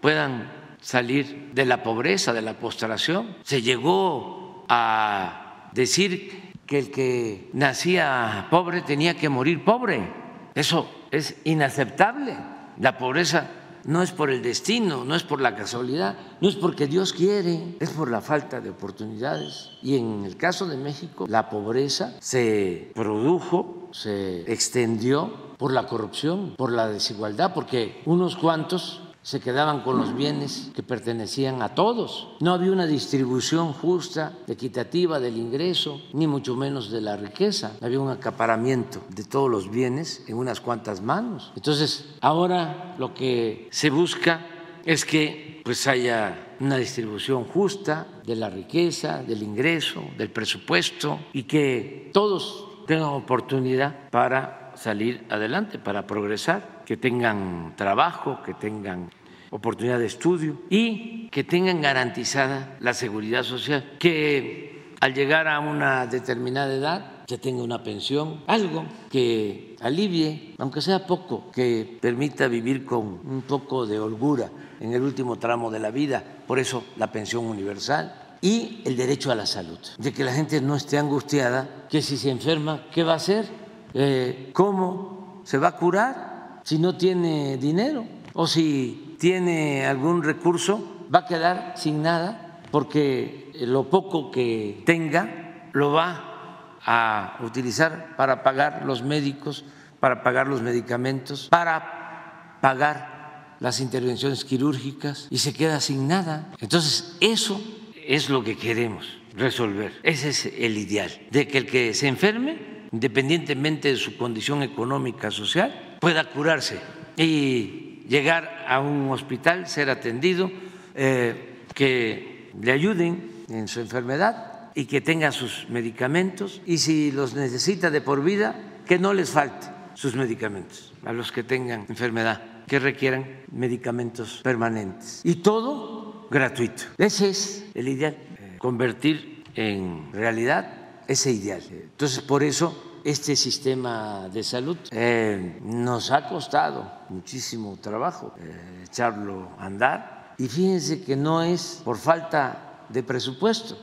puedan salir de la pobreza, de la postración. Se llegó a decir que el que nacía pobre tenía que morir pobre. Eso es inaceptable. La pobreza no es por el destino, no es por la casualidad, no es porque Dios quiere, es por la falta de oportunidades. Y en el caso de México, la pobreza se produjo, se extendió por la corrupción, por la desigualdad, porque unos cuantos se quedaban con los bienes que pertenecían a todos. No había una distribución justa, equitativa del ingreso, ni mucho menos de la riqueza. Había un acaparamiento de todos los bienes en unas cuantas manos. Entonces, ahora lo que se busca es que pues haya una distribución justa de la riqueza, del ingreso, del presupuesto y que todos tengan oportunidad para salir adelante, para progresar, que tengan trabajo, que tengan oportunidad de estudio y que tengan garantizada la seguridad social, que al llegar a una determinada edad ya tenga una pensión, algo que alivie, aunque sea poco, que permita vivir con un poco de holgura en el último tramo de la vida, por eso la pensión universal y el derecho a la salud, de que la gente no esté angustiada, que si se enferma, ¿qué va a hacer? Eh, ¿Cómo se va a curar si no tiene dinero? O si tiene algún recurso va a quedar sin nada porque lo poco que tenga lo va a utilizar para pagar los médicos, para pagar los medicamentos, para pagar las intervenciones quirúrgicas y se queda sin nada. Entonces, eso es lo que queremos resolver. Ese es el ideal, de que el que se enferme, independientemente de su condición económica, social, pueda curarse. Y llegar a un hospital, ser atendido, eh, que le ayuden en su enfermedad y que tenga sus medicamentos y si los necesita de por vida, que no les falte sus medicamentos a los que tengan enfermedad, que requieran medicamentos permanentes. Y todo gratuito. Ese es el ideal, eh, convertir en realidad ese ideal. Entonces, por eso este sistema de salud. Eh, nos ha costado muchísimo trabajo eh, echarlo a andar y fíjense que no es por falta de presupuesto,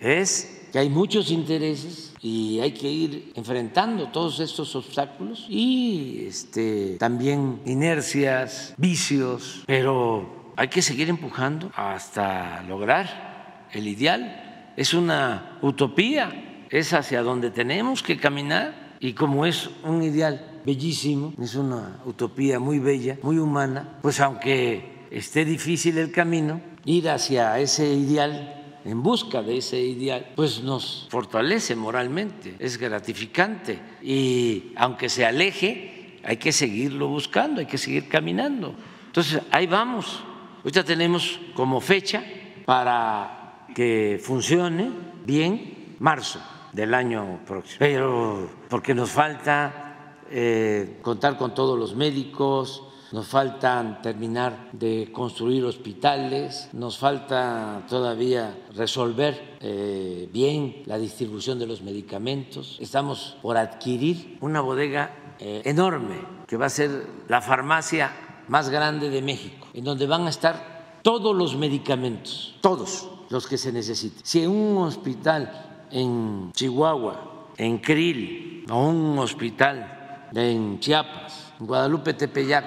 es que hay muchos intereses y hay que ir enfrentando todos estos obstáculos y este, también inercias, vicios, pero hay que seguir empujando hasta lograr el ideal. Es una utopía es hacia donde tenemos que caminar y como es un ideal bellísimo, es una utopía muy bella, muy humana, pues aunque esté difícil el camino, ir hacia ese ideal en busca de ese ideal, pues nos fortalece moralmente, es gratificante y aunque se aleje, hay que seguirlo buscando, hay que seguir caminando. Entonces, ahí vamos. Ahorita tenemos como fecha para que funcione bien marzo del año próximo. Pero porque nos falta eh, contar con todos los médicos, nos falta terminar de construir hospitales, nos falta todavía resolver eh, bien la distribución de los medicamentos. Estamos por adquirir una bodega eh, enorme que va a ser la farmacia más grande de México, en donde van a estar todos los medicamentos, todos los que se necesiten. Si en un hospital en Chihuahua, en Krill, o un hospital en Chiapas, en Guadalupe Tepeyac.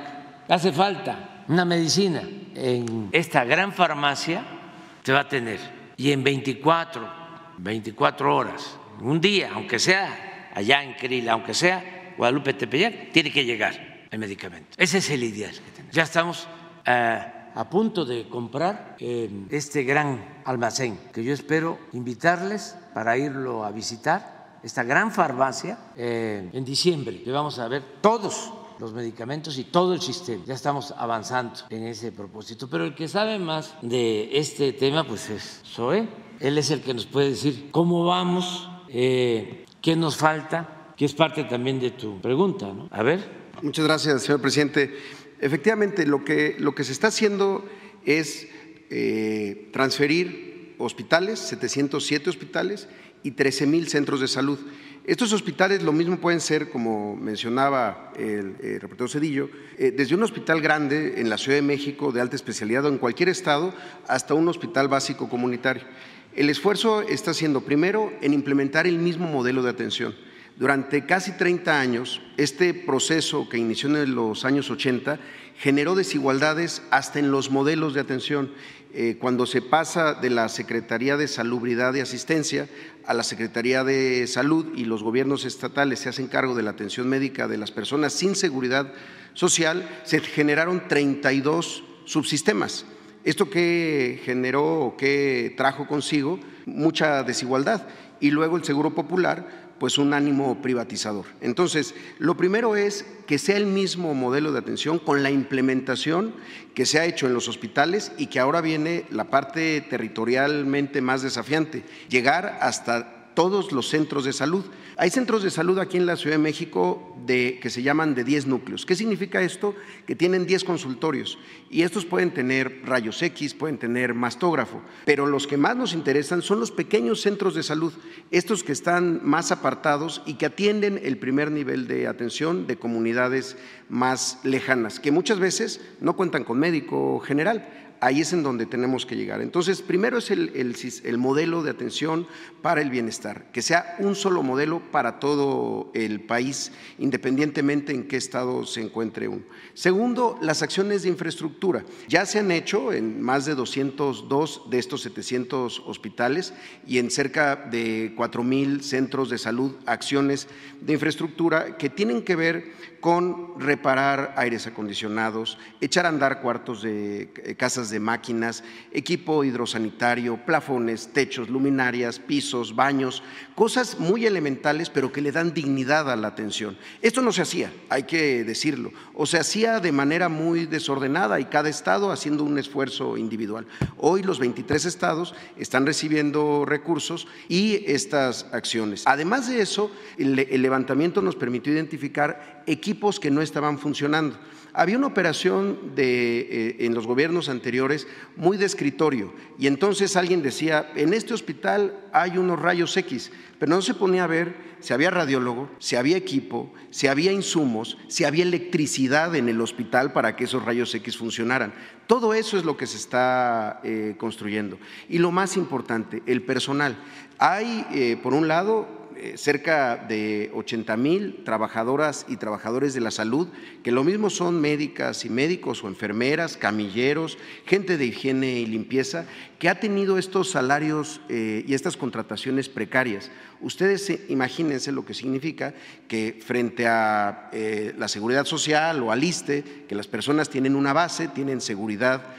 Hace falta una medicina. En esta gran farmacia se va a tener. Y en 24, 24 horas, un día, aunque sea allá en Krill, aunque sea Guadalupe Tepeyac, tiene que llegar el medicamento. Ese es el ideal que tenemos. Ya estamos. Eh, a punto de comprar eh, este gran almacén, que yo espero invitarles para irlo a visitar, esta gran farmacia, eh, en diciembre, que vamos a ver todos los medicamentos y todo el sistema. Ya estamos avanzando en ese propósito. Pero el que sabe más de este tema, pues es Zoe. Él es el que nos puede decir cómo vamos, eh, qué nos falta, que es parte también de tu pregunta. ¿no? A ver. Muchas gracias, señor presidente. Efectivamente, lo que, lo que se está haciendo es eh, transferir hospitales, 707 hospitales y 13 mil centros de salud. Estos hospitales lo mismo pueden ser, como mencionaba el, reportero Cedillo, eh, desde un hospital grande en la Ciudad de México de alta especialidad o en cualquier estado hasta un hospital básico comunitario. El esfuerzo está siendo primero en implementar el mismo modelo de atención. Durante casi 30 años, este proceso que inició en los años 80 generó desigualdades hasta en los modelos de atención. Eh, cuando se pasa de la Secretaría de Salubridad y Asistencia a la Secretaría de Salud y los gobiernos estatales se hacen cargo de la atención médica de las personas sin seguridad social, se generaron 32 subsistemas. ¿Esto que generó o qué trajo consigo? Mucha desigualdad. Y luego el Seguro Popular pues un ánimo privatizador. Entonces, lo primero es que sea el mismo modelo de atención con la implementación que se ha hecho en los hospitales y que ahora viene la parte territorialmente más desafiante, llegar hasta todos los centros de salud. Hay centros de salud aquí en la Ciudad de México que se llaman de 10 núcleos. ¿Qué significa esto? Que tienen 10 consultorios y estos pueden tener rayos X, pueden tener mastógrafo, pero los que más nos interesan son los pequeños centros de salud, estos que están más apartados y que atienden el primer nivel de atención de comunidades más lejanas, que muchas veces no cuentan con médico general ahí es en donde tenemos que llegar. Entonces, primero es el, modelo de atención para el bienestar, que sea un solo modelo para todo el país, independientemente en qué estado se encuentre uno. Segundo, las acciones de infraestructura. Ya se han hecho en más de 202 de estos 700 hospitales y en cerca de 4 mil centros de salud, acciones de infraestructura que tienen que ver con reparar aires acondicionados, echar a andar cuartos de eh, casas de máquinas, equipo hidrosanitario, plafones, techos, luminarias, pisos, baños, cosas muy elementales pero que le dan dignidad a la atención. Esto no se hacía, hay que decirlo, o se hacía de manera muy desordenada y cada estado haciendo un esfuerzo individual. Hoy los 23 estados están recibiendo recursos y estas acciones. Además de eso, el, el levantamiento nos permitió identificar equipos que no estaban funcionando. Había una operación de, eh, en los gobiernos anteriores muy de escritorio y entonces alguien decía, en este hospital hay unos rayos X, pero no se ponía a ver si había radiólogo, si había equipo, si había insumos, si había electricidad en el hospital para que esos rayos X funcionaran. Todo eso es lo que se está eh, construyendo. Y lo más importante, el personal. Hay, eh, por un lado, cerca de 80 mil trabajadoras y trabajadores de la salud, que lo mismo son médicas y médicos o enfermeras, camilleros, gente de higiene y limpieza, que ha tenido estos salarios eh, y estas contrataciones precarias. Ustedes imagínense lo que significa que frente a eh, la seguridad social o al ISTE, que las personas tienen una base, tienen seguridad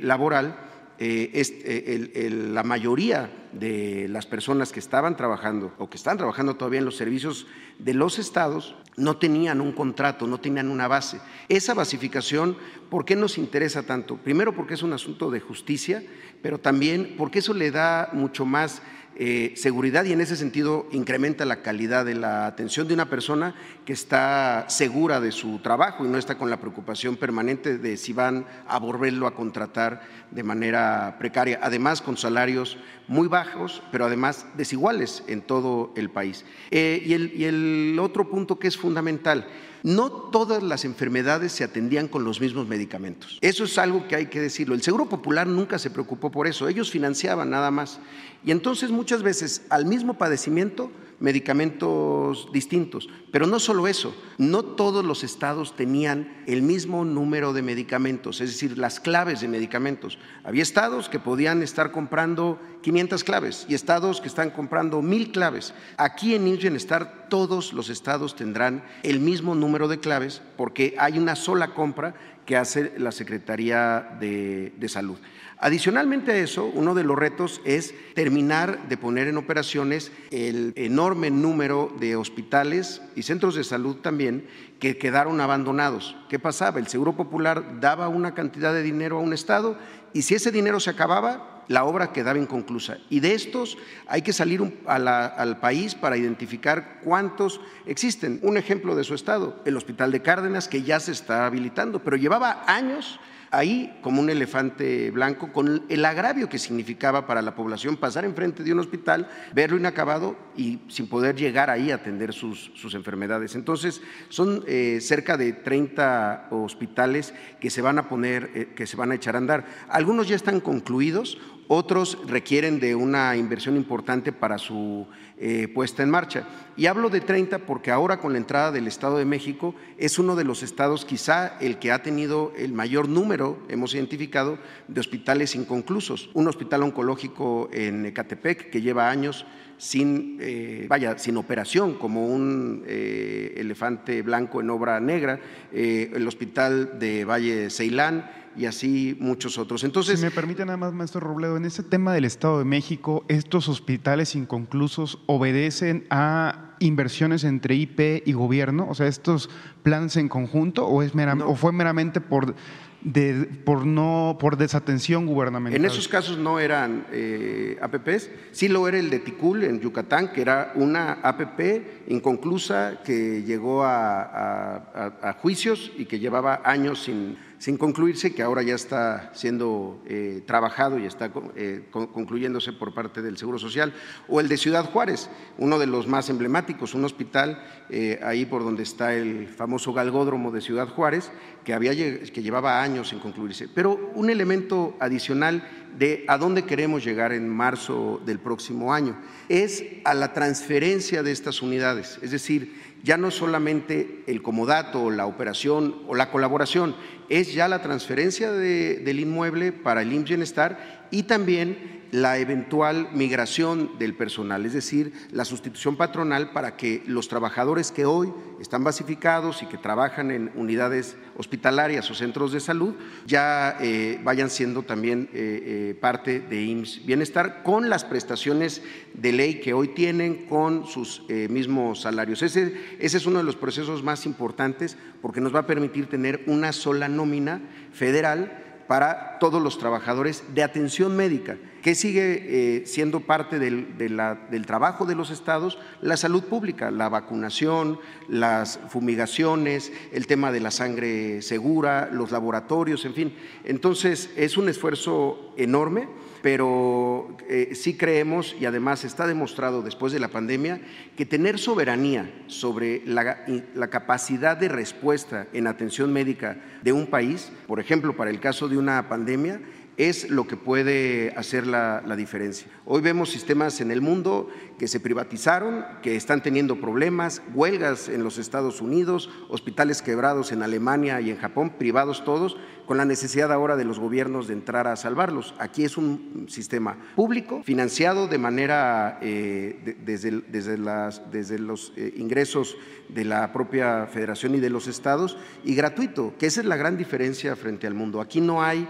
laboral, eh, eh, la mayoría de las personas que estaban trabajando o que están trabajando todavía en los servicios de los estados no tenían un contrato, no tenían una base. Esa basificación, ¿por qué nos interesa tanto? Primero porque es un asunto de justicia, pero también porque eso le da mucho más eh, seguridad y en ese sentido incrementa la calidad de la atención de una persona que está segura de su trabajo y no está con la preocupación permanente de si van a volverlo a contratar de manera precaria, además con salarios muy bajos, pero además desiguales en todo el país. Eh, y, el, y el otro punto que es fundamental, no todas las enfermedades se atendían con los mismos medicamentos. Eso es algo que hay que decirlo. El Seguro Popular nunca se preocupó por eso. Ellos financiaban nada más. Y entonces muchas veces al mismo padecimiento medicamentos distintos. Pero no solo eso, no todos los estados tenían el mismo número de medicamentos, es decir, las claves de medicamentos. Había estados que podían estar comprando 500 claves y estados que están comprando 1000 claves. Aquí en Bienestar todos los estados tendrán el mismo número de claves porque hay una sola compra que hace la Secretaría de Salud. Adicionalmente a eso, uno de los retos es terminar de poner en operaciones el enorme número de hospitales y centros de salud también que quedaron abandonados. ¿Qué pasaba? El Seguro Popular daba una cantidad de dinero a un Estado y si ese dinero se acababa, la obra quedaba inconclusa. Y de estos hay que salir al país para identificar cuántos existen. Un ejemplo de su estado, el Hospital de Cárdenas, que ya se está habilitando, pero llevaba años Ahí, como un elefante blanco, con el agravio que significaba para la población pasar enfrente de un hospital, verlo inacabado y sin poder llegar ahí a atender sus, enfermedades. Entonces, son eh, cerca de 30 hospitales que se van a poner, eh, que se van a echar a andar. Algunos ya están concluidos, otros requieren de una inversión importante para su eh, puesta en marcha. Y hablo de 30 porque ahora con la entrada del Estado de México es uno de los estados quizá el que ha tenido el mayor número, hemos identificado, de hospitales inconclusos. Un hospital oncológico en Ecatepec que lleva años sin, eh, vaya, sin operación, como un eh, elefante blanco en obra negra, el hospital de Valle Ceilán, y así muchos otros. Entonces, si me permite nada más, maestro Robledo, en ese tema del Estado de México, ¿estos hospitales inconclusos obedecen a inversiones entre IP y gobierno? O sea, ¿estos planes en conjunto o, es o fue meramente por de, por, no, por desatención gubernamental. En esos casos no eran eh, APPs, sí lo era el de Ticul en Yucatán, que era una APP inconclusa que llegó a juicios y que llevaba años sin sin concluirse, que ahora ya está siendo eh, trabajado y está eh, concluyéndose por parte del Seguro Social, o el de Ciudad Juárez, uno de los más emblemáticos, un hospital eh, ahí por donde está el famoso galgódromo de Ciudad Juárez, que, había, que llevaba años sin concluirse. Pero un elemento adicional de a dónde queremos llegar en marzo del próximo año es a la transferencia de estas unidades, es decir, ya no solamente el comodato la operación o la colaboración, es ya la transferencia del inmueble para el IMSS Bienestar y también la eventual migración del personal, es decir, la sustitución patronal para que los trabajadores que hoy están basificados y que trabajan en unidades hospitalarias o centros de salud ya eh, vayan siendo también eh, eh, parte de IMSS Bienestar con las prestaciones de ley que hoy tienen, con sus mismos salarios. Ese, ese es uno de los procesos más importantes porque nos va a permitir tener una sola nómina federal para todos los trabajadores de atención médica, que sigue eh, siendo parte del, del, trabajo de los estados, la salud pública, la vacunación, las fumigaciones, el tema de la sangre segura, los laboratorios, en fin. Entonces, es un esfuerzo enorme pero eh, sí creemos, y además está demostrado después de la pandemia, que tener soberanía sobre la, capacidad de respuesta en atención médica de un país, por ejemplo, para el caso de una pandemia, es lo que puede hacer la, diferencia. Hoy vemos sistemas en el mundo que se privatizaron, que están teniendo problemas, huelgas en los Estados Unidos, hospitales quebrados en Alemania y en Japón, privados todos, con la necesidad ahora de los gobiernos de entrar a salvarlos. Aquí es un sistema público, financiado de manera eh, desde, desde, las, desde, los eh, ingresos de la propia federación y de los estados y gratuito, que esa es la gran diferencia frente al mundo. Aquí no hay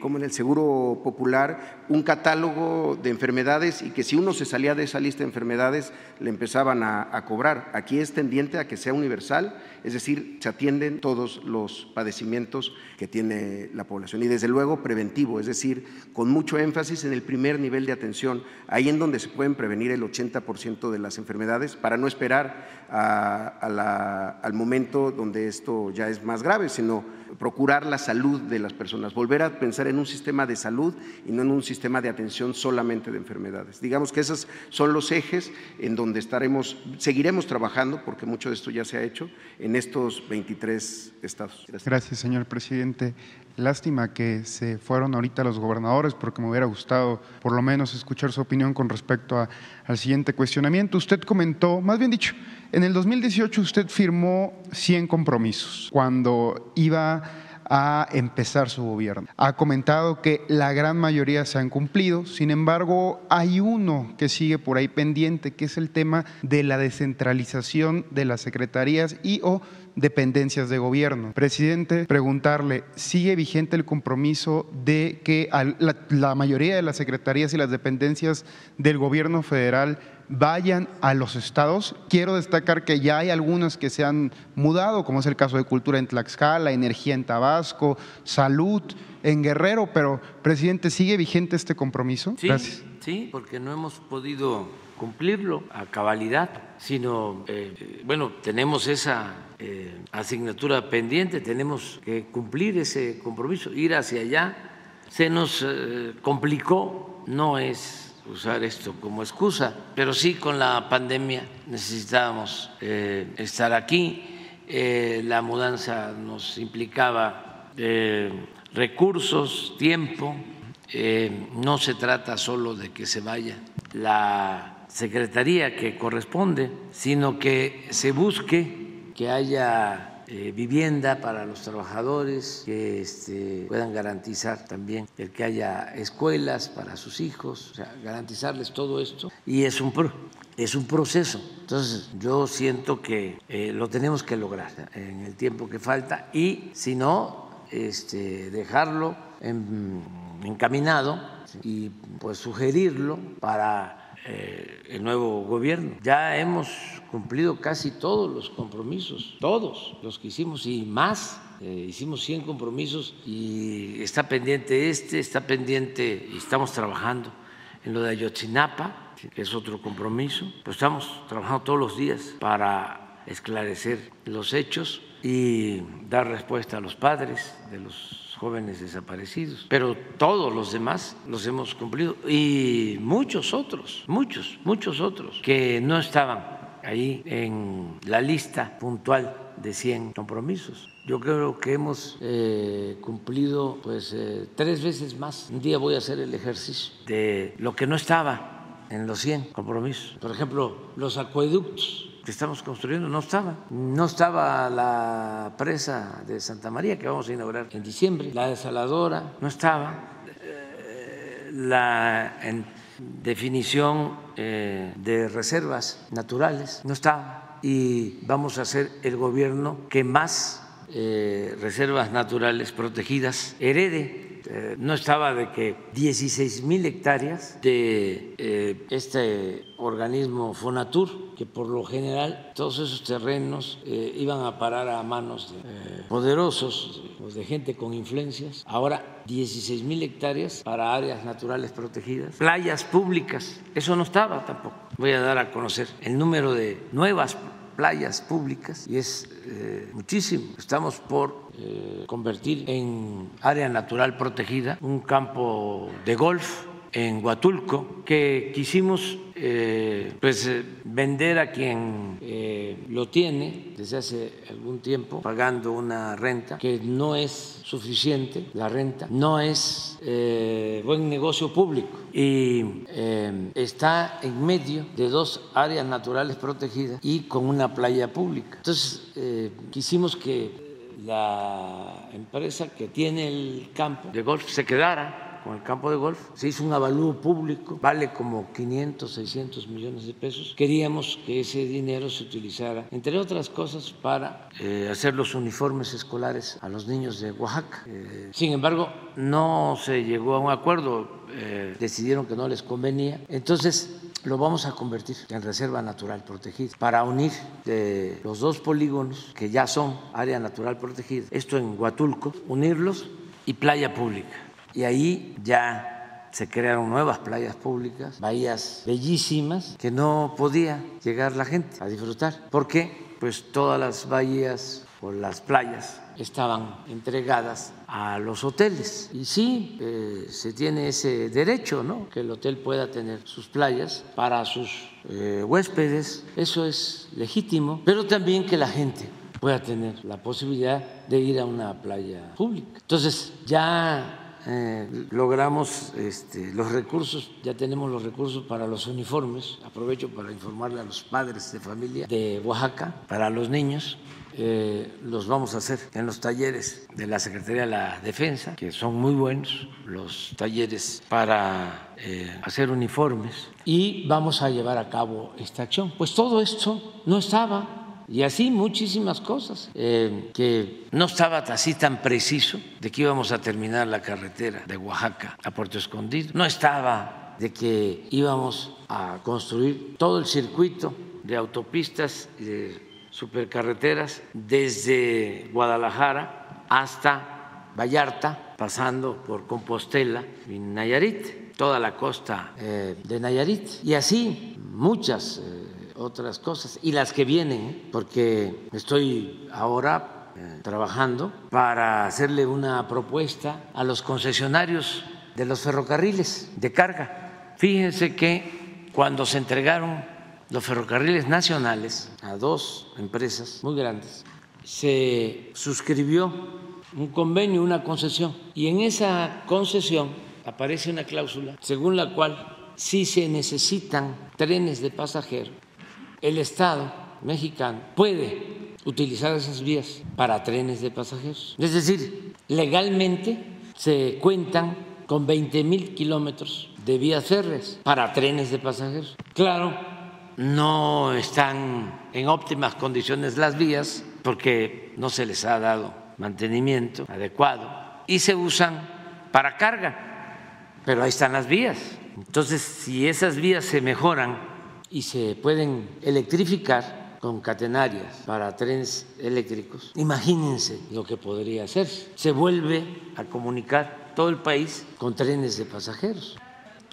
como en el Seguro Popular, un catálogo de enfermedades y que si uno se salía de esa lista de enfermedades le empezaban a, cobrar. Aquí es tendiente a que sea universal, es decir, se atienden todos los padecimientos que tiene la población y desde luego preventivo, es decir, con mucho énfasis en el primer nivel de atención, ahí en donde se pueden prevenir el 80% de las enfermedades para no esperar al momento donde esto ya es más grave, sino procurar la salud de las personas, volver a pensar en un sistema de salud y no en un sistema de atención solamente de enfermedades. Digamos que esos son los ejes en donde estaremos, seguiremos trabajando, porque mucho de esto ya se ha hecho, estos 23 estados. Gracias, señor presidente. Lástima que se fueron ahorita los gobernadores, porque me hubiera gustado por lo menos escuchar su opinión con respecto al siguiente cuestionamiento. Usted comentó, más bien dicho, en el 2018 usted firmó 100 compromisos cuando iba a empezar su gobierno. Ha comentado que la gran mayoría se han cumplido, sin embargo hay uno que sigue por ahí pendiente, que es el tema de la descentralización de las secretarías y o dependencias de gobierno. Presidente, preguntarle, ¿sigue vigente el compromiso de que la, la mayoría de las secretarías y las dependencias del gobierno federal vayan a los estados. Quiero destacar que ya hay algunas que se han mudado, como es el caso de Cultura en Tlaxcala, Energía en Tabasco, Salud en Guerrero, pero presidente, ¿sigue vigente este compromiso? Sí, Gracias. sí, porque no hemos podido cumplirlo a cabalidad, sino, eh, bueno, tenemos esa eh, asignatura pendiente, tenemos que cumplir ese compromiso, ir hacia allá. Se nos eh, complicó, no es usar esto como excusa, pero sí con la pandemia necesitábamos estar aquí. la mudanza nos implicaba recursos, tiempo. no se trata solo de que se vaya la secretaría que corresponde, sino que se busque que haya eh, vivienda para los trabajadores, que este, puedan garantizar también el que haya escuelas para sus hijos, o sea, garantizarles todo esto. Y es un, es un proceso. Entonces, yo siento que eh, lo tenemos que lograr en el tiempo que falta y, si no, este, dejarlo encaminado y pues sugerirlo para eh, el nuevo gobierno. Ya hemos cumplido casi todos los compromisos, todos los que hicimos y más. Eh, hicimos 100 compromisos y está pendiente este, está pendiente y estamos trabajando en lo de Ayotzinapa, que es otro compromiso. Pues estamos trabajando todos los días para esclarecer los hechos y dar respuesta a los padres de los jóvenes desaparecidos, pero todos los demás los hemos cumplido y muchos otros, muchos, muchos otros que no estaban ahí en la lista puntual de 100 compromisos. Yo creo que hemos eh, cumplido pues eh, tres veces más. Un día voy a hacer el ejercicio de lo que no estaba en los 100 compromisos. Por ejemplo, los acueductos que estamos construyendo no estaba. No estaba la presa de Santa María que vamos a inaugurar en diciembre, la desaladora. No estaba, eh, la definición eh, de reservas naturales no estaba. Y vamos a ser el gobierno que más eh, reservas naturales protegidas herede eh, no estaba de que 16 mil hectáreas de eh, este organismo Fonatur, que por lo general todos esos terrenos eh, iban a parar a manos de poderosos, de gente con influencias, ahora 16 mil hectáreas para áreas naturales protegidas, playas públicas, eso no estaba tampoco. Voy a dar a conocer el número de nuevas playas públicas y es muchísimo. Estamos por eh, convertir en área natural protegida un campo de golf en Huatulco que quisimos eh, pues eh, vender a quien lo tiene desde hace algún tiempo pagando una renta que no es suficiente la renta no es buen negocio público y está en medio de dos áreas naturales protegidas y con una playa pública. Entonces quisimos que la empresa que tiene el campo de golf se quedara con el campo de golf. Se hizo un avalúo público, vale como 500, 600 millones de pesos. Queríamos que ese dinero se utilizara, entre otras cosas, para eh, hacer los uniformes escolares a los niños de Oaxaca. Eh, sin embargo, no se llegó a un acuerdo, eh, decidieron que no les convenía. Entonces, lo vamos a convertir en reserva natural protegida. Para unir eh, los dos polígonos que ya son área natural protegida, esto en Huatulco, unirlos y playa pública. Y ahí ya se crearon nuevas playas públicas, bahías bellísimas que no podía llegar la gente a disfrutar, porque pues todas las bahías o las playas estaban entregadas a los hoteles. Y sí, eh, se tiene ese derecho, ¿no? Que el hotel pueda tener sus playas para sus eh, huéspedes, eso es legítimo, pero también que la gente pueda tener la posibilidad de ir a una playa pública. Entonces, ya eh, logramos este, los recursos, ya tenemos los recursos para los uniformes. Aprovecho para informarle a los padres de familia de Oaxaca, para los niños, eh, los vamos a hacer en los talleres de la Secretaría de la Defensa, que son muy buenos, los talleres para eh, hacer uniformes, y vamos a llevar a cabo esta acción. Pues todo esto no estaba y así muchísimas cosas, eh, que no estaba así tan preciso de que íbamos a terminar la carretera de Oaxaca a Puerto Escondido, no estaba de que íbamos a construir todo el circuito de autopistas de supercarreteras desde Guadalajara hasta Vallarta, pasando por Compostela y Nayarit, toda la costa eh, de Nayarit, y así muchas eh, otras cosas, y las que vienen, porque estoy ahora eh, trabajando para hacerle una propuesta a los concesionarios de los ferrocarriles de carga. Fíjense que cuando se entregaron los ferrocarriles nacionales a dos empresas muy grandes, se suscribió un convenio, una concesión, y en esa concesión aparece una cláusula según la cual si se necesitan trenes de pasajeros, el Estado mexicano puede utilizar esas vías para trenes de pasajeros. Es decir, legalmente se cuentan con 20 mil kilómetros de vías férreas para trenes de pasajeros. Claro, no están en óptimas condiciones las vías porque no se les ha dado mantenimiento adecuado y se usan para carga, pero ahí están las vías. Entonces, si esas vías se mejoran y se pueden electrificar con catenarias para trenes eléctricos, imagínense lo que podría hacerse. Se vuelve a comunicar todo el país con trenes de pasajeros.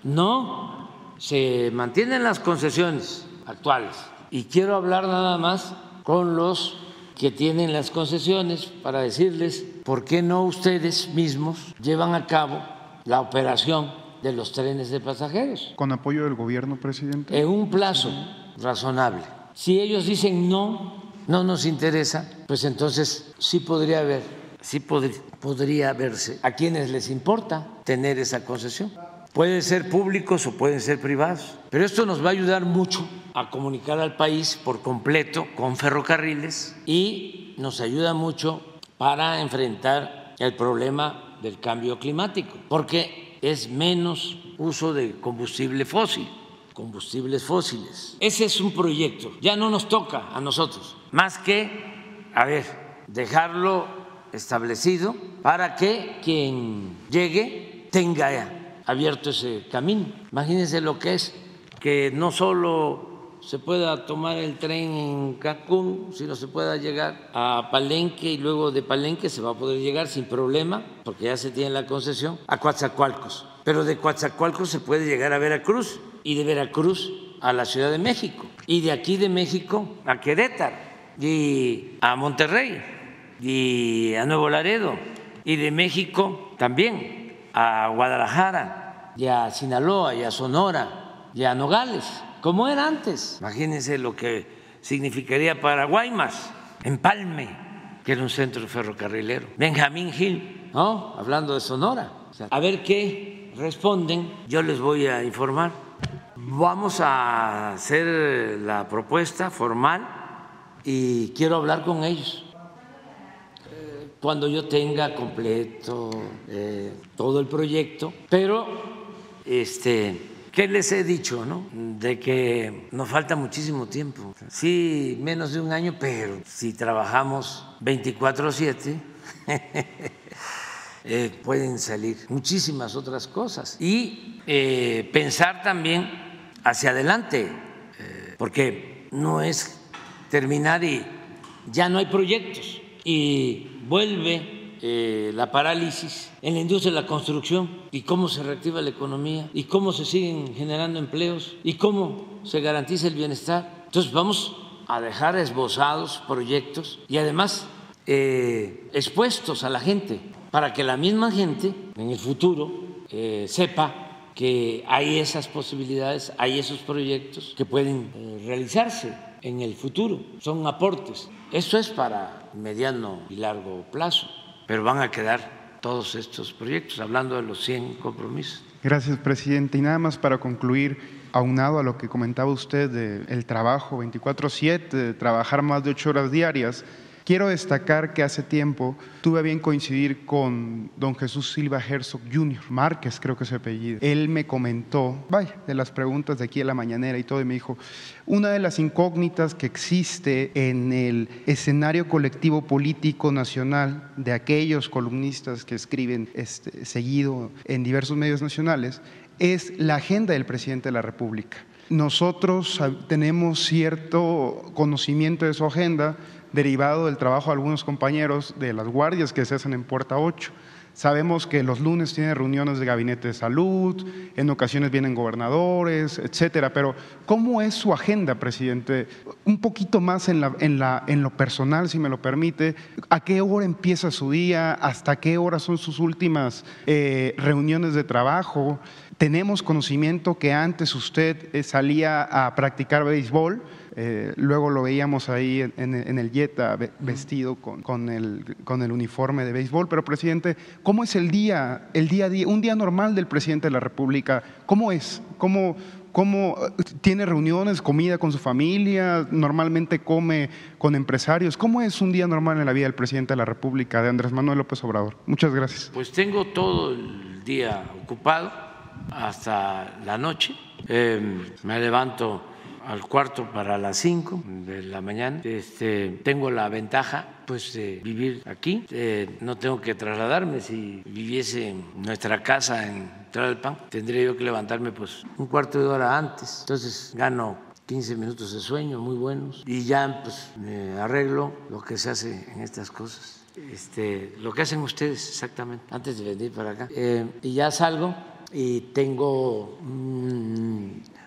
No, se mantienen las concesiones actuales. Y quiero hablar nada más con los que tienen las concesiones para decirles por qué no ustedes mismos llevan a cabo la operación de los trenes de pasajeros. Con apoyo del gobierno, presidente. En un plazo razonable. Si ellos dicen no, no nos interesa, pues entonces sí podría haber, sí podría verse a quienes les importa tener esa concesión. Pueden ser públicos o pueden ser privados. Pero esto nos va a ayudar mucho a comunicar al país por completo con ferrocarriles y nos ayuda mucho para enfrentar el problema del cambio climático, porque es menos uso de combustible fósil, combustibles fósiles. Ese es un proyecto, ya no nos toca a nosotros, más que, a ver, dejarlo establecido para que quien llegue tenga abierto ese camino. Imagínense lo que es que no solo se pueda tomar el tren en Cancún, sino se pueda llegar a Palenque y luego de Palenque se va a poder llegar sin problema, porque ya se tiene la concesión, a Coatzacoalcos. Pero de Coatzacoalcos se puede llegar a Veracruz y de Veracruz a la Ciudad de México y de aquí de México a Querétaro y a Monterrey y a Nuevo Laredo y de México también a Guadalajara, y a Sinaloa, y a Sonora, y a Nogales, como era antes. Imagínense lo que significaría para Guaymas, Empalme, que era un centro ferrocarrilero, Benjamín Gil, ¿no? Hablando de Sonora. a ver qué responden, yo les voy a informar. Vamos a hacer la propuesta formal y quiero hablar con ellos cuando yo tenga completo eh, todo el proyecto, pero este, ¿qué les he dicho? No? De que nos falta muchísimo tiempo. Sí, menos de un año, pero si trabajamos 24/7, eh, pueden salir muchísimas otras cosas. Y eh, pensar también hacia adelante, porque no es terminar y ya no hay proyectos. Y vuelve eh, la parálisis en la industria de la construcción y cómo se reactiva la economía y cómo se siguen generando empleos y cómo se garantiza el bienestar. Entonces vamos a dejar esbozados proyectos y además eh, expuestos a la gente para que la misma gente en el futuro eh, sepa que hay esas posibilidades, hay esos proyectos que pueden realizarse en el futuro, son aportes. Eso es para mediano y largo plazo, pero van a quedar todos estos proyectos, hablando de los 100 compromisos. Gracias, presidente. Y nada más para concluir, aunado a lo que comentaba usted del trabajo 24/7, de trabajar más de ocho horas diarias, Quiero destacar que hace tiempo tuve bien coincidir con don Jesús Silva Herzog Jr., Márquez creo que es su apellido. Él me comentó, vaya, de las preguntas de aquí a la mañanera y todo, y me dijo, una de las incógnitas que existe en el escenario colectivo político nacional de aquellos columnistas que escriben este, seguido en diversos medios nacionales es la agenda del presidente de la República. Nosotros tenemos cierto conocimiento de su agenda, derivado del trabajo de algunos compañeros de las guardias que se hacen en Puerta 8. Sabemos que los lunes tiene reuniones de gabinete de salud, en ocasiones vienen gobernadores, etcétera. Pero, ¿cómo es su agenda, presidente? Un poquito más en, la, en, la, en lo personal, si me lo permite. ¿A qué hora empieza su día? ¿Hasta qué hora son sus últimas eh, reuniones de trabajo? Tenemos conocimiento que antes usted eh, salía a practicar béisbol eh, luego lo veíamos ahí en, el Jetta vestido con, el, uniforme de béisbol. Pero, presidente, ¿cómo es el día, el día a día, un día normal del presidente de la República? ¿Cómo es? ¿Cómo, ¿Cómo eh, tiene reuniones, comida con su familia? ¿Normalmente come con empresarios? ¿Cómo es un día normal en la vida del presidente de la República, de Andrés Manuel López Obrador? Muchas gracias. Pues tengo todo el día ocupado hasta la noche. Eh, me levanto al cuarto para las cinco de la mañana. Este, tengo la ventaja pues de vivir aquí, eh, no tengo que trasladarme. Si viviese en nuestra casa en Tlalpan, tendría yo que levantarme pues un cuarto de hora antes. Entonces gano 15 minutos de sueño muy buenos y ya pues me arreglo lo que se hace en estas cosas. Este, lo que hacen ustedes exactamente antes de venir para acá. Eh, y ya salgo y tengo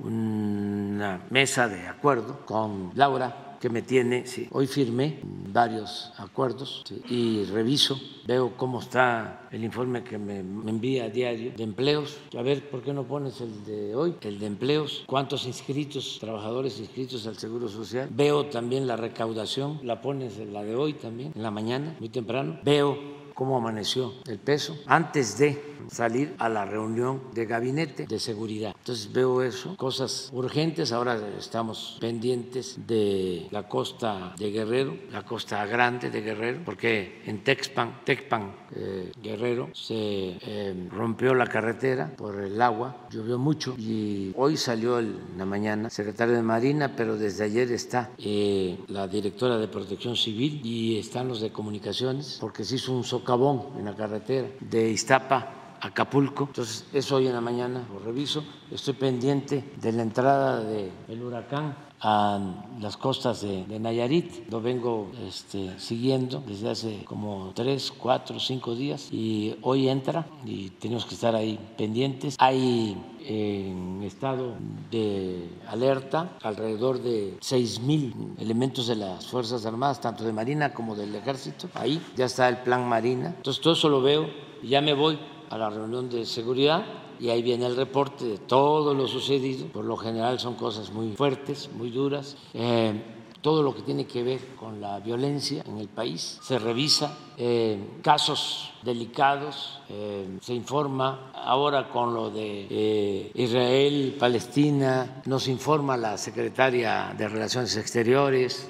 una mesa de acuerdo con Laura que me tiene, hoy firmé varios acuerdos y reviso, veo cómo está el informe que me, envía a diario de empleos. A ver, ¿por qué no pones el de hoy? El de empleos, cuántos inscritos, trabajadores inscritos al Seguro Social. Veo también la recaudación, la pones en la de hoy también, en la mañana, muy temprano. Veo cómo amaneció el peso antes de salir a la reunión de gabinete de seguridad. Entonces veo eso, cosas urgentes. Ahora estamos pendientes de la costa de Guerrero, la costa grande de Guerrero, porque en Texpan, Tecpan, eh, Guerrero, se eh, rompió la carretera por el agua, llovió mucho y hoy salió en la mañana secretario de Marina, pero desde ayer está eh, la directora de Protección Civil y están los de comunicaciones, porque se hizo un socavón en la carretera de Iztapa Acapulco. Entonces, eso hoy en la mañana lo reviso. Estoy pendiente de la entrada del huracán a las costas de, Nayarit. Lo vengo este, siguiendo desde hace como tres, cuatro, cinco días y hoy entra y tenemos que estar ahí pendientes. Hay en estado de alerta alrededor de seis mil elementos de las Fuerzas Armadas, tanto de Marina como del Ejército. Ahí ya está el plan Marina. Entonces todo eso lo veo y ya me voy a la reunión de seguridad y ahí viene el reporte de todo lo sucedido. Por lo general son cosas muy fuertes, muy duras. Eh, todo lo que tiene que ver con la violencia en el país se revisa, eh, casos delicados, eh, se informa. Ahora con lo de Israel, Palestina, nos informa la secretaria de Relaciones Exteriores,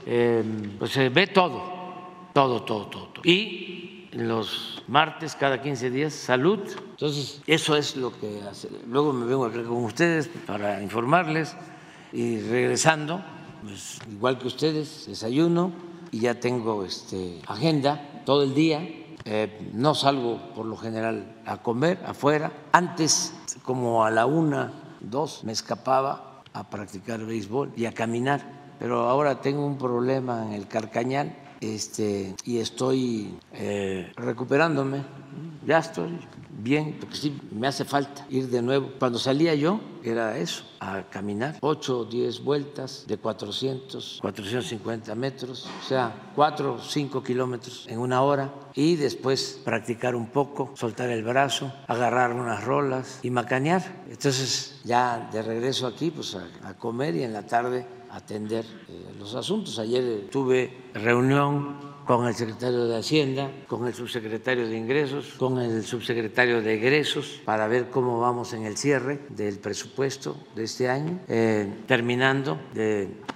pues se ve todo, todo, todo, todo. Y los martes cada 15 días, salud. Entonces, eso es lo que hace. Luego me vengo acá con ustedes para informarles y regresando, pues, igual que ustedes, desayuno y ya tengo este, agenda todo el día. Eh, no salgo por lo general a comer afuera. Antes, como a la una, dos, me escapaba a practicar béisbol y a caminar. Pero ahora tengo un problema en el carcañal este, y estoy eh, recuperándome, ya estoy bien, porque sí, me hace falta ir de nuevo. Cuando salía yo, era eso, a caminar, 8 o 10 vueltas de 400, 450 metros, o sea, 4 o 5 kilómetros en una hora, y después practicar un poco, soltar el brazo, agarrar unas rolas y macanear. Entonces, ya de regreso aquí, pues a comer y en la tarde atender eh, los asuntos. Ayer tuve reunión con el secretario de Hacienda, con el subsecretario de Ingresos, con el subsecretario de Egresos, para ver cómo vamos en el cierre del presupuesto de este año. Eh, terminando,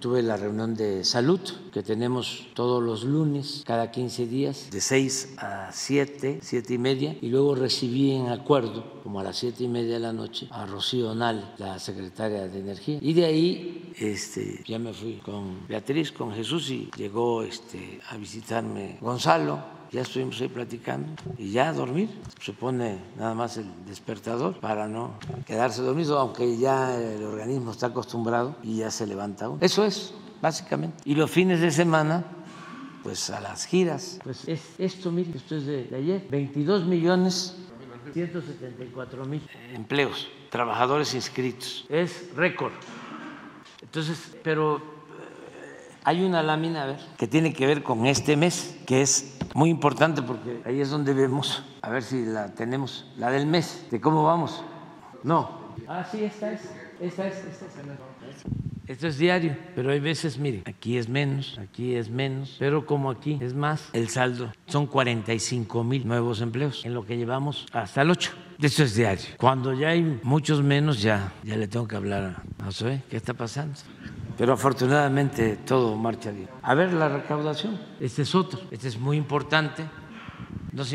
tuve la reunión de salud que tenemos todos los lunes, cada 15 días, de 6 a 7, 7 y media, y luego recibí en acuerdo, como a las 7 y media de la noche, a Rocío Nal, la secretaria de Energía. Y de ahí este, ya me fui con Beatriz, con Jesús, y llegó este, a visitar Gonzalo, ya estuvimos ahí platicando y ya a dormir. Se pone nada más el despertador para no quedarse dormido, aunque ya el organismo está acostumbrado y ya se levanta uno. Eso es, básicamente. Y los fines de semana, pues a las giras. Pues es esto, mire, esto es de, de ayer, 22 millones 174 mil empleos, trabajadores inscritos. Es récord. Entonces, pero eh, hay una lámina, a ver, que tiene que ver con este mes, que es muy importante porque ahí es donde vemos, a ver si la tenemos, la del mes, de cómo vamos. No. Ah, sí, esta es. Esta es, esta es. Esto es diario, pero hay veces, mire, aquí es menos, aquí es menos, pero como aquí es más, el saldo son 45 mil nuevos empleos en lo que llevamos hasta el 8. Esto es diario. Cuando ya hay muchos menos, ya, ya le tengo que hablar a Josué, ¿qué está pasando? Pero afortunadamente todo marcha bien. A ver la recaudación, este es otro, este es muy importante. Nos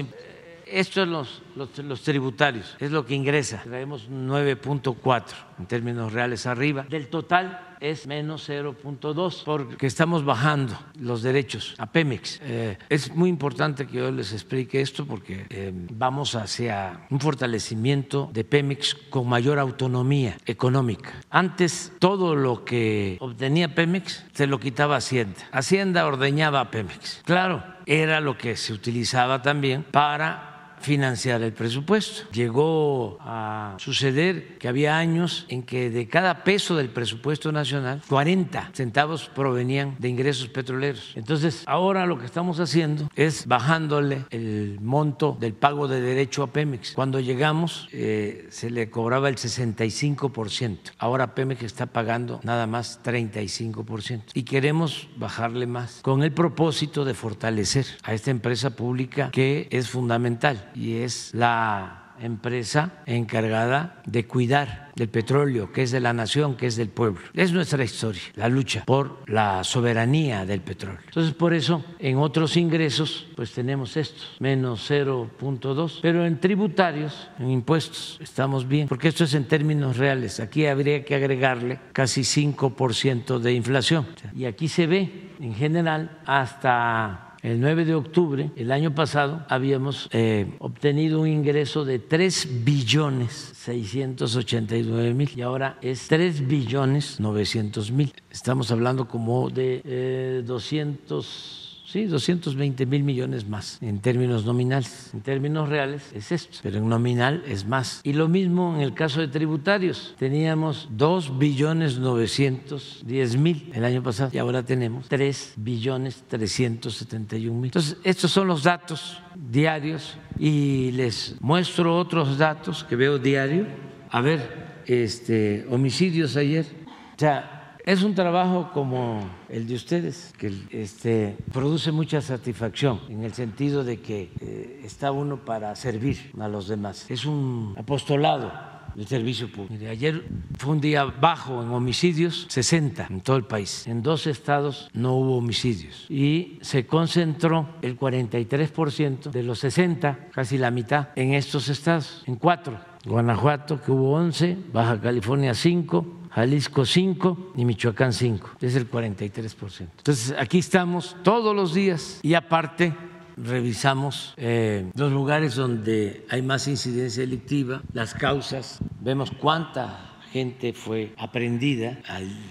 esto es los, los, los, tributarios, es lo que ingresa. Traemos 9.4 en términos reales arriba. Del total es menos 0.2 porque estamos bajando los derechos a Pemex. Eh, es muy importante que yo les explique esto porque eh, vamos hacia un fortalecimiento de Pemex con mayor autonomía económica. Antes todo lo que obtenía Pemex se lo quitaba Hacienda. Hacienda ordeñaba a Pemex. Claro, era lo que se utilizaba también para financiar el presupuesto. Llegó a suceder que había años en que de cada peso del presupuesto nacional, 40 centavos provenían de ingresos petroleros. Entonces, ahora lo que estamos haciendo es bajándole el monto del pago de derecho a Pemex. Cuando llegamos, eh, se le cobraba el 65%. Ahora Pemex está pagando nada más 35%. Y queremos bajarle más con el propósito de fortalecer a esta empresa pública que es fundamental y es la empresa encargada de cuidar del petróleo, que es de la nación, que es del pueblo. Es nuestra historia, la lucha por la soberanía del petróleo. Entonces, por eso, en otros ingresos, pues tenemos estos, menos 0.2, pero en tributarios, en impuestos, estamos bien, porque esto es en términos reales. Aquí habría que agregarle casi 5% de inflación. Y aquí se ve, en general, hasta el 9 de octubre, el año pasado, habíamos eh, obtenido un ingreso de 3 billones 689 mil y ahora es 3 billones 900 mil. Estamos hablando como de eh, 200 Sí, 220 mil millones más en términos nominales. En términos reales es esto, pero en nominal es más. Y lo mismo en el caso de tributarios. Teníamos 2 billones 910 mil el año pasado y ahora tenemos 3 billones 371 mil. Entonces, estos son los datos diarios y les muestro otros datos que veo diario. A ver, este, homicidios ayer. O sea, es un trabajo como el de ustedes, que este, produce mucha satisfacción en el sentido de que eh, está uno para servir a los demás. Es un apostolado del servicio público. ayer fue un día bajo en homicidios, 60 en todo el país. En dos estados no hubo homicidios y se concentró el 43% de los 60, casi la mitad, en estos estados, en cuatro. Guanajuato, que hubo 11, Baja California 5, Jalisco 5 y Michoacán 5, es el 43%. Entonces, aquí estamos todos los días y aparte revisamos eh, los lugares donde hay más incidencia delictiva, las causas, vemos cuánta gente fue aprendida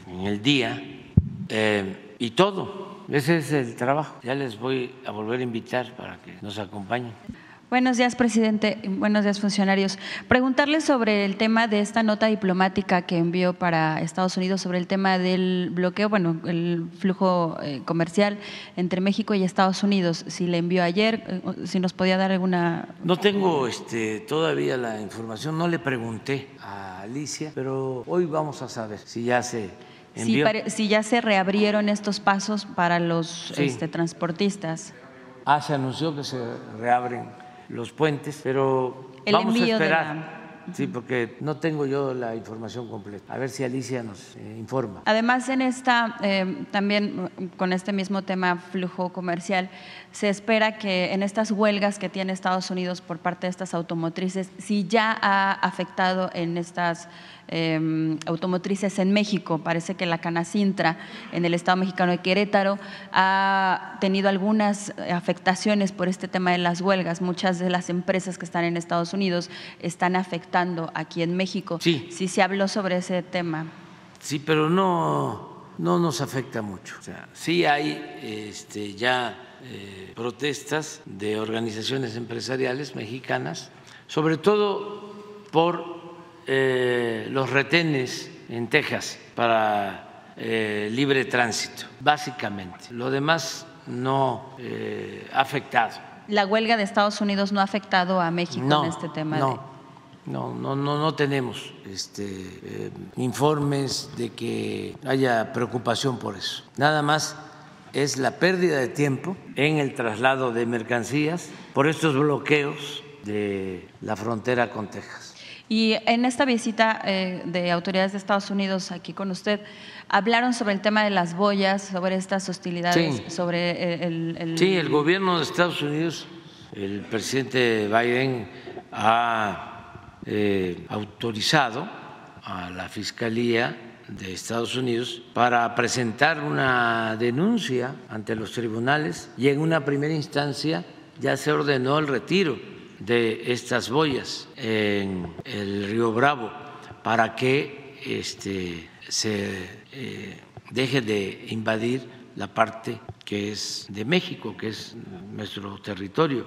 en el día eh, y todo. Ese es el trabajo. Ya les voy a volver a invitar para que nos acompañen. Buenos días, presidente. Buenos días, funcionarios. Preguntarles sobre el tema de esta nota diplomática que envió para Estados Unidos sobre el tema del bloqueo, bueno, el flujo eh, comercial entre México y Estados Unidos. Si le envió ayer, eh, si nos podía dar alguna. No tengo este, todavía la información, no le pregunté a Alicia, pero hoy vamos a saber si ya se. Envió. Si, ya se reabrieron estos pasos para los este, transportistas. Ah, se anunció que se reabren los puentes, pero vamos a esperar. Sí, porque no tengo yo la información completa. A ver si Alicia nos eh, informa. Además, en esta, eh, también con este mismo tema, flujo comercial, se espera que en estas huelgas que tiene Estados Unidos por parte de estas automotrices, si ya ha afectado en estas Em, automotrices en México. Parece que la Canacintra en el Estado mexicano de Querétaro ha tenido algunas afectaciones por este tema de las huelgas. Muchas de las empresas que están en Estados Unidos están afectando aquí en México. Sí. Sí se habló sobre ese tema. Sí, pero no, no nos afecta mucho. O sea, sí hay este, ya eh, protestas de organizaciones empresariales mexicanas, sobre todo por eh, los retenes en Texas para eh, libre tránsito, básicamente. Lo demás no ha afectado. ¿La huelga de Estados Unidos no ha afectado a México en este tema? No. No, no, no, no tenemos este, informes de que haya preocupación por eso. Nada más es la pérdida de tiempo en el traslado de mercancías por estos bloqueos de la frontera con Texas. Y en esta visita eh, de autoridades de Estados Unidos aquí con usted, hablaron sobre el tema de las boyas, sobre estas hostilidades, sobre el, Sí, el gobierno de Estados Unidos, el presidente Biden ha eh, autorizado a la Fiscalía de Estados Unidos para presentar una denuncia ante los tribunales y en una primera instancia ya se ordenó el retiro de estas boyas en el río Bravo para que este, se eh, deje de invadir la parte que es de México, que es nuestro territorio.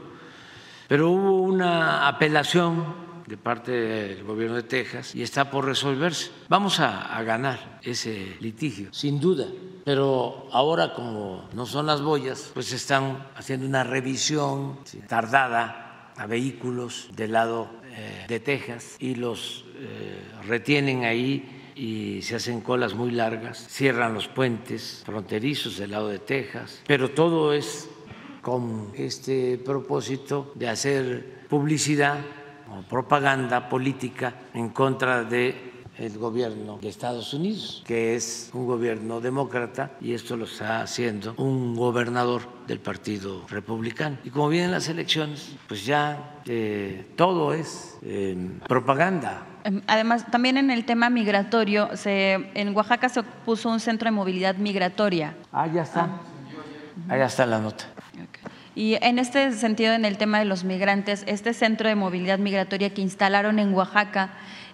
Pero hubo una apelación de parte del gobierno de Texas y está por resolverse. Vamos a, ganar ese litigio, sin duda. Pero ahora como no son las boyas, pues están haciendo una revisión tardada a vehículos del lado eh, de Texas y los eh, retienen ahí y se hacen colas muy largas, cierran los puentes fronterizos del lado de Texas, pero todo es con este propósito de hacer publicidad propaganda política en contra de el gobierno de Estados Unidos, que es un gobierno demócrata y esto lo está haciendo un gobernador del Partido Republicano. Y como vienen las elecciones, pues ya eh, todo es eh, propaganda. Em, además, también en el tema migratorio, se, en Oaxaca se puso un centro de movilidad migratoria. Ah, ya está. Ah, ya está la nota. Y en este sentido, en el tema de los migrantes, este centro de movilidad migratoria que instalaron en Oaxaca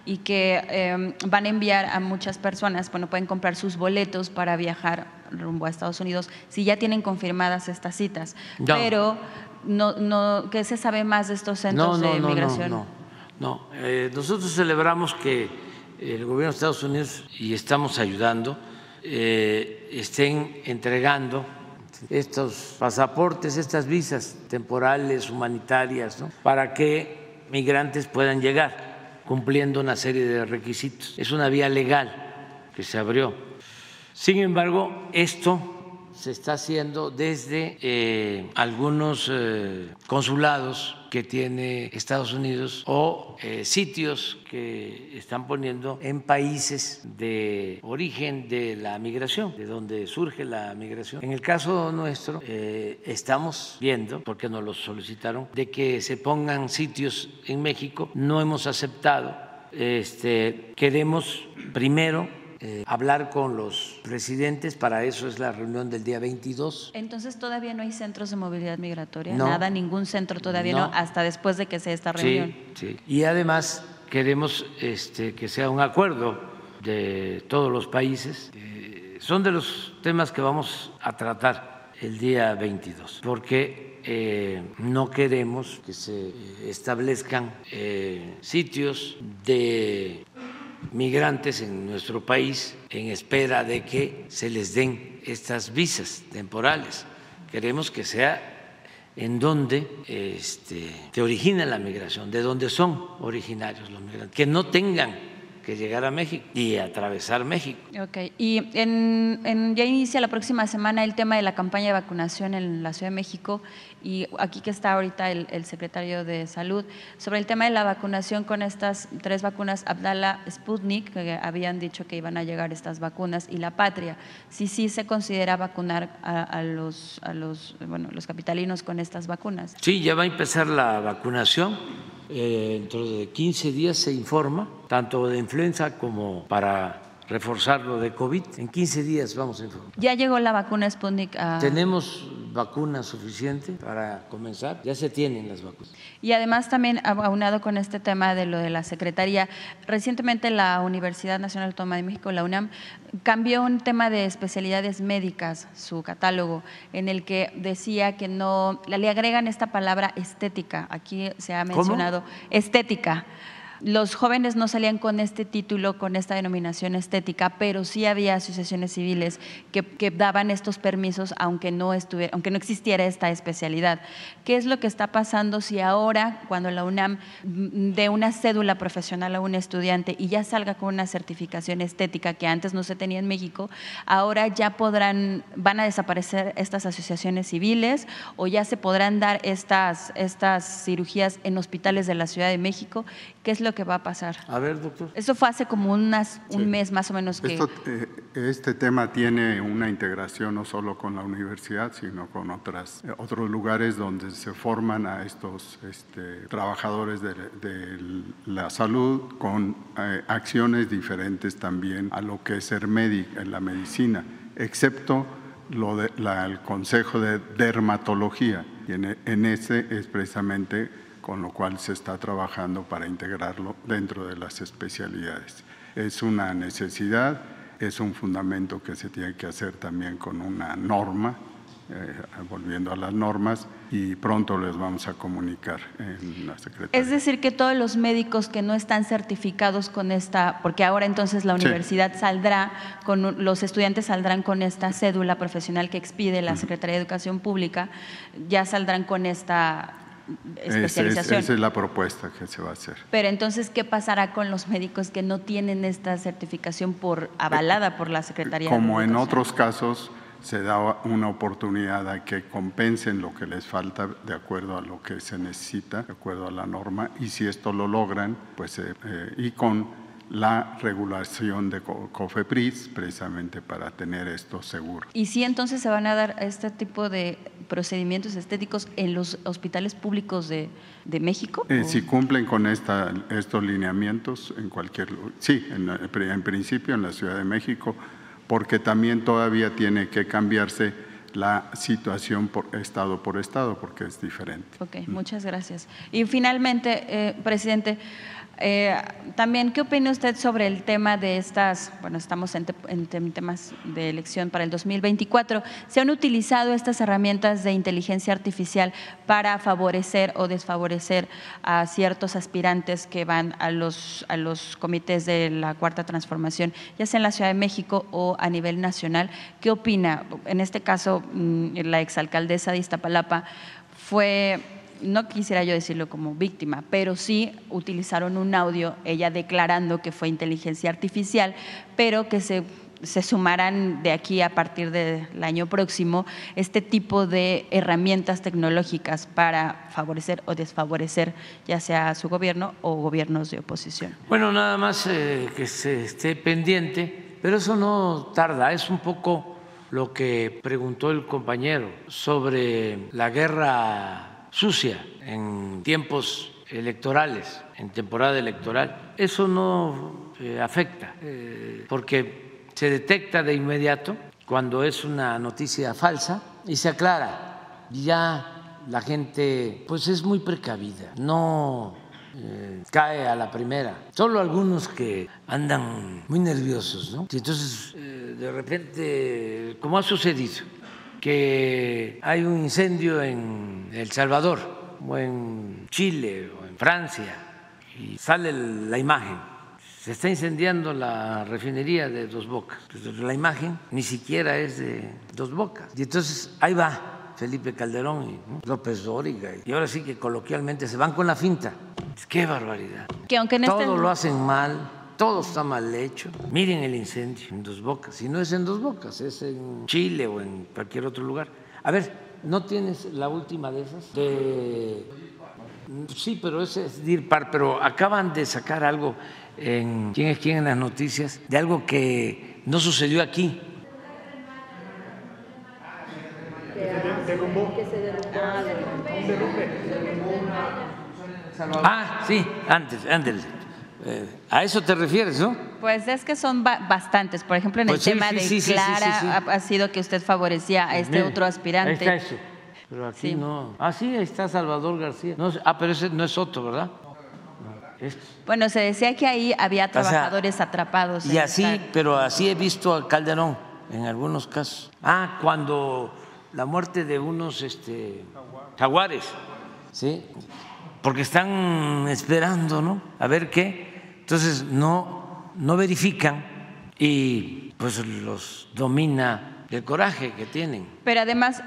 y que em, van a enviar a muchas personas, bueno, pueden comprar sus boletos para viajar rumbo a Estados Unidos si ya tienen confirmadas estas citas. Pero, no, no, ¿qué se sabe más de estos centros de migración? No, no, eh, nosotros celebramos que el gobierno de Estados Unidos, y estamos ayudando, eh, estén entregando estos pasaportes, estas visas temporales, humanitarias, para que migrantes puedan llegar cumpliendo una serie de requisitos. Es una vía legal que se abrió. Sin embargo, esto se está haciendo desde eh, algunos eh, consulados que tiene Estados Unidos o eh, sitios que están poniendo en países de origen de la migración, de donde surge la migración. En el caso nuestro, estamos viendo, porque nos lo solicitaron, de que se pongan sitios en México. No hemos aceptado. Este, queremos primero eh, hablar con los presidentes, para eso es la reunión del día 22. Entonces todavía no hay centros de movilidad migratoria, nada, ningún centro todavía no. hasta después de que sea esta reunión. Sí, sí. Y además queremos este, que sea un acuerdo de todos los países. Eh, son de los temas que vamos a tratar el día 22, porque eh, no queremos que se establezcan sitios de migrantes en nuestro país en espera de que se les den estas visas temporales. Queremos que sea en donde este, se origina la migración, de donde son originarios los migrantes, que no tengan que llegar a México y atravesar México. Ok, y en, ya inicia la próxima semana el tema de la campaña de vacunación en la Ciudad de México y aquí que está ahorita el, secretario de Salud, sobre el tema de la vacunación con estas tres vacunas, Abdala Sputnik, que habían dicho que iban a llegar estas vacunas, y la Patria, si sí se considera vacunar a, los, a los, bueno, los capitalinos con estas vacunas. Sí, ya va a empezar la vacunación eh, dentro de 15 días se informa, tanto de influenza como para reforzar lo de COVID. En 15 días vamos a informar. ¿Ya llegó la vacuna Sputnik a... Tenemos vacuna suficiente para comenzar, ya se tienen las vacunas. Y además también aunado con este tema de lo de la Secretaría, recientemente la Universidad Nacional Autónoma de México, la UNAM, cambió un tema de especialidades médicas, su catálogo, en el que decía que no, le agregan esta palabra estética, aquí se ha mencionado estética los jóvenes no salían con este título, con esta denominación estética, pero sí había asociaciones civiles que, daban estos permisos aunque no, estuviera, aunque no existiera esta especialidad. ¿Qué es lo que está pasando si ahora, cuando la UNAM dé una cédula profesional a un estudiante y ya salga con una certificación estética que antes no se tenía en México, ahora ya podrán, van a desaparecer estas asociaciones civiles o ya se podrán dar estas, estas cirugías en hospitales de la Ciudad de México? ¿Qué que va a pasar. A ver, doctor. Eso fue hace como unas, un mes más o menos que... Eh, este tema tiene una integración no solo con la universidad, sino con otras, eh, otros lugares donde se forman a estos este, trabajadores de, la salud con eh, acciones diferentes también a lo que es ser médico en la medicina, excepto lo de, el Consejo de Dermatología. Y en, en ese es precisamente con lo cual se está trabajando para integrarlo dentro de las especialidades. Es una necesidad, es un fundamento que se tiene que hacer también con una norma, eh, volviendo a las normas, y pronto les vamos a comunicar en la Secretaría. Es decir, que todos los médicos que no están certificados con esta, porque ahora entonces la universidad saldrá, con los estudiantes saldrán con esta cédula profesional que expide la Secretaría de Educación Pública, ya saldrán con esta especialización. esa es la propuesta que se va a hacer. Pero entonces, ¿qué pasará con los médicos que no tienen esta certificación por avalada por la Secretaría? Como en otros casos se da una oportunidad a que compensen lo que les falta de acuerdo a lo que se necesita, de acuerdo a la norma, y si esto lo logran, pues eh, eh, y con la regulación de COFEPRIS precisamente para tener esto seguro. ¿Y si entonces se van a dar este tipo de procedimientos estéticos en los hospitales públicos de, de México? Eh, si cumplen con esta, estos lineamientos en cualquier sí, en, en principio en la Ciudad de México, porque también todavía tiene que cambiarse la situación por estado por estado, porque es diferente. Ok, muchas gracias. Y finalmente, eh, presidente, eh, también, ¿qué opina usted sobre el tema de estas, bueno, estamos en, temas de elección para el 2024, se han utilizado estas herramientas de inteligencia artificial para favorecer o desfavorecer a ciertos aspirantes que van a los, a los comités de la Cuarta Transformación, ya sea en la Ciudad de México o a nivel nacional? ¿Qué opina? En este caso, mm, la exalcaldesa de Iztapalapa fue no quisiera yo decirlo como víctima, pero sí utilizaron un audio, ella declarando que fue inteligencia artificial, pero que se, se sumarán de aquí a partir del año próximo este tipo de herramientas tecnológicas para favorecer o desfavorecer ya sea su gobierno o gobiernos de oposición. Bueno, nada más eh, que se esté pendiente, pero eso no tarda, es un poco lo que preguntó el compañero sobre la guerra sucia en tiempos electorales, en temporada electoral. Eso no eh, afecta, eh, porque se detecta de inmediato cuando es una noticia falsa y se aclara. Ya la gente pues es muy precavida, no eh, cae a la primera. Solo algunos que andan muy nerviosos, ¿no? Y entonces, de repente, como ha sucedido, que hay un incendio en El Salvador o en Chile o en Francia y sale la imagen. Se está incendiando la refinería de Dos Bocas. La imagen ni siquiera es de Dos Bocas. Y entonces ahí va Felipe Calderón y López Dóriga. Y ahora sí que coloquialmente se van con la finta. Qué barbaridad. Que aunque Todo lo hacen mal todo está mal hecho. Miren el incendio en Dos Bocas. Si no es en Dos Bocas, es en Chile o en cualquier otro lugar. A ver, ¿no tienes la última de esas? Sí, pero ese es DIRPAR, pero acaban de sacar algo en quién es quién en las noticias de algo que no sucedió aquí. Ah, sí, antes, antes. Eh, ¿A eso te refieres, no? Pues es que son ba- bastantes. Por ejemplo, en Pues el sí, tema sí, de sí, sí, sí, Clara. Ha, sido que usted favorecía a este otro aspirante. Ahí está eso. Pero aquí no. Ah, sí, ahí está Salvador García. No, ah, pero ese no es otro, ¿verdad? Este. Bueno, se decía que ahí había trabajadores atrapados. Y así, esta- pero así he visto a Calderón en algunos casos. Ah, cuando la muerte de unos este, jaguares, ¿sí? Porque están esperando, ¿no? A ver qué. Entonces no, no verifican y pues los domina el coraje que tienen. Pero además,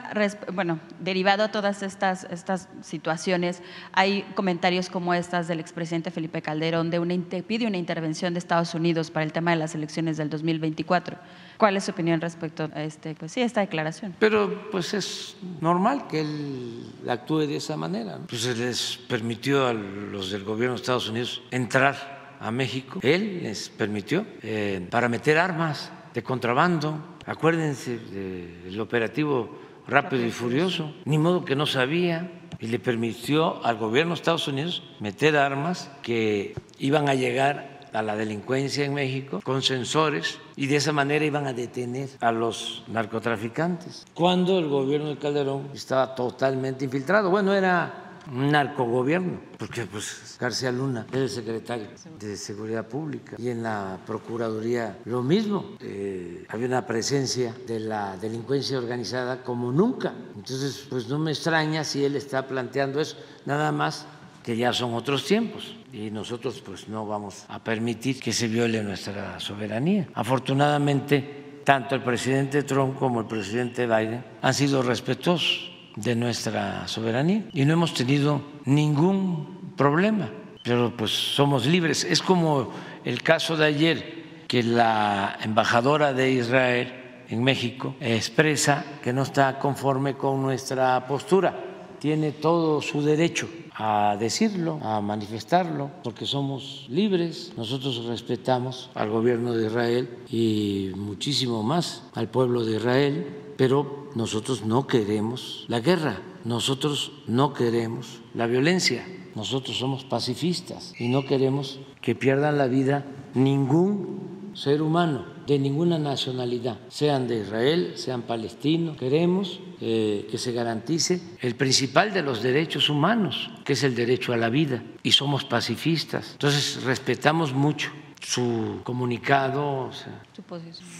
bueno, derivado a todas estas, estas situaciones, hay comentarios como estas del expresidente Felipe Calderón de una pide una intervención de Estados Unidos para el tema de las elecciones del 2024. ¿Cuál es su opinión respecto a este, pues sí, esta declaración? Pero pues es normal que él actúe de esa manera. Pues se les permitió a los del gobierno de Estados Unidos entrar a México. Él les permitió eh, para meter armas de contrabando. Acuérdense del operativo rápido y furioso. Ni modo que no sabía y le permitió al gobierno de Estados Unidos meter armas que iban a llegar a la delincuencia en México con sensores y de esa manera iban a detener a los narcotraficantes. Cuando el gobierno de Calderón estaba totalmente infiltrado. Bueno, era un narcogobierno, porque pues García Luna era el secretario de Seguridad Pública y en la Procuraduría lo mismo. Eh, había una presencia de la delincuencia organizada como nunca. Entonces, pues no me extraña si él está planteando eso, nada más que ya son otros tiempos y nosotros pues no vamos a permitir que se viole nuestra soberanía. Afortunadamente, tanto el presidente Trump como el presidente Biden han sido respetuosos de nuestra soberanía y no hemos tenido ningún problema, pero pues somos libres. Es como el caso de ayer que la embajadora de Israel en México expresa que no está conforme con nuestra postura tiene todo su derecho a decirlo, a manifestarlo, porque somos libres. Nosotros respetamos al gobierno de Israel y muchísimo más al pueblo de Israel, pero nosotros no queremos la guerra, nosotros no queremos la violencia, nosotros somos pacifistas y no queremos que pierdan la vida ningún ser humano de ninguna nacionalidad, sean de Israel, sean palestinos. Queremos eh, que se garantice el principal de los derechos humanos, que es el derecho a la vida, y somos pacifistas. Entonces respetamos mucho su comunicado, o sea, Su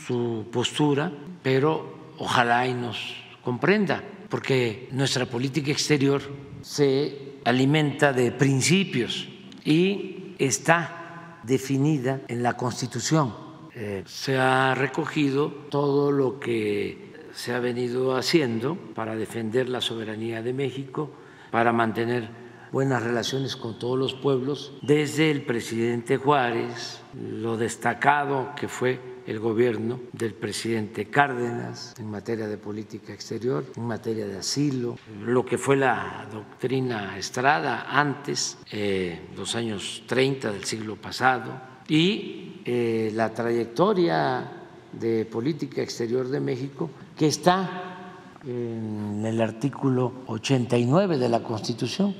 su postura, pero ojalá y nos comprenda, porque nuestra política exterior se alimenta de principios y está definida en la Constitución. Eh, se ha recogido todo lo que se ha venido haciendo para defender la soberanía de México, para mantener buenas relaciones con todos los pueblos, desde el presidente Juárez, lo destacado que fue el gobierno del presidente Cárdenas en materia de política exterior, en materia de asilo, lo que fue la doctrina Estrada antes, eh, los años 30 del siglo pasado, y eh, la trayectoria de política exterior de México, que está en el artículo 89 de la Constitución.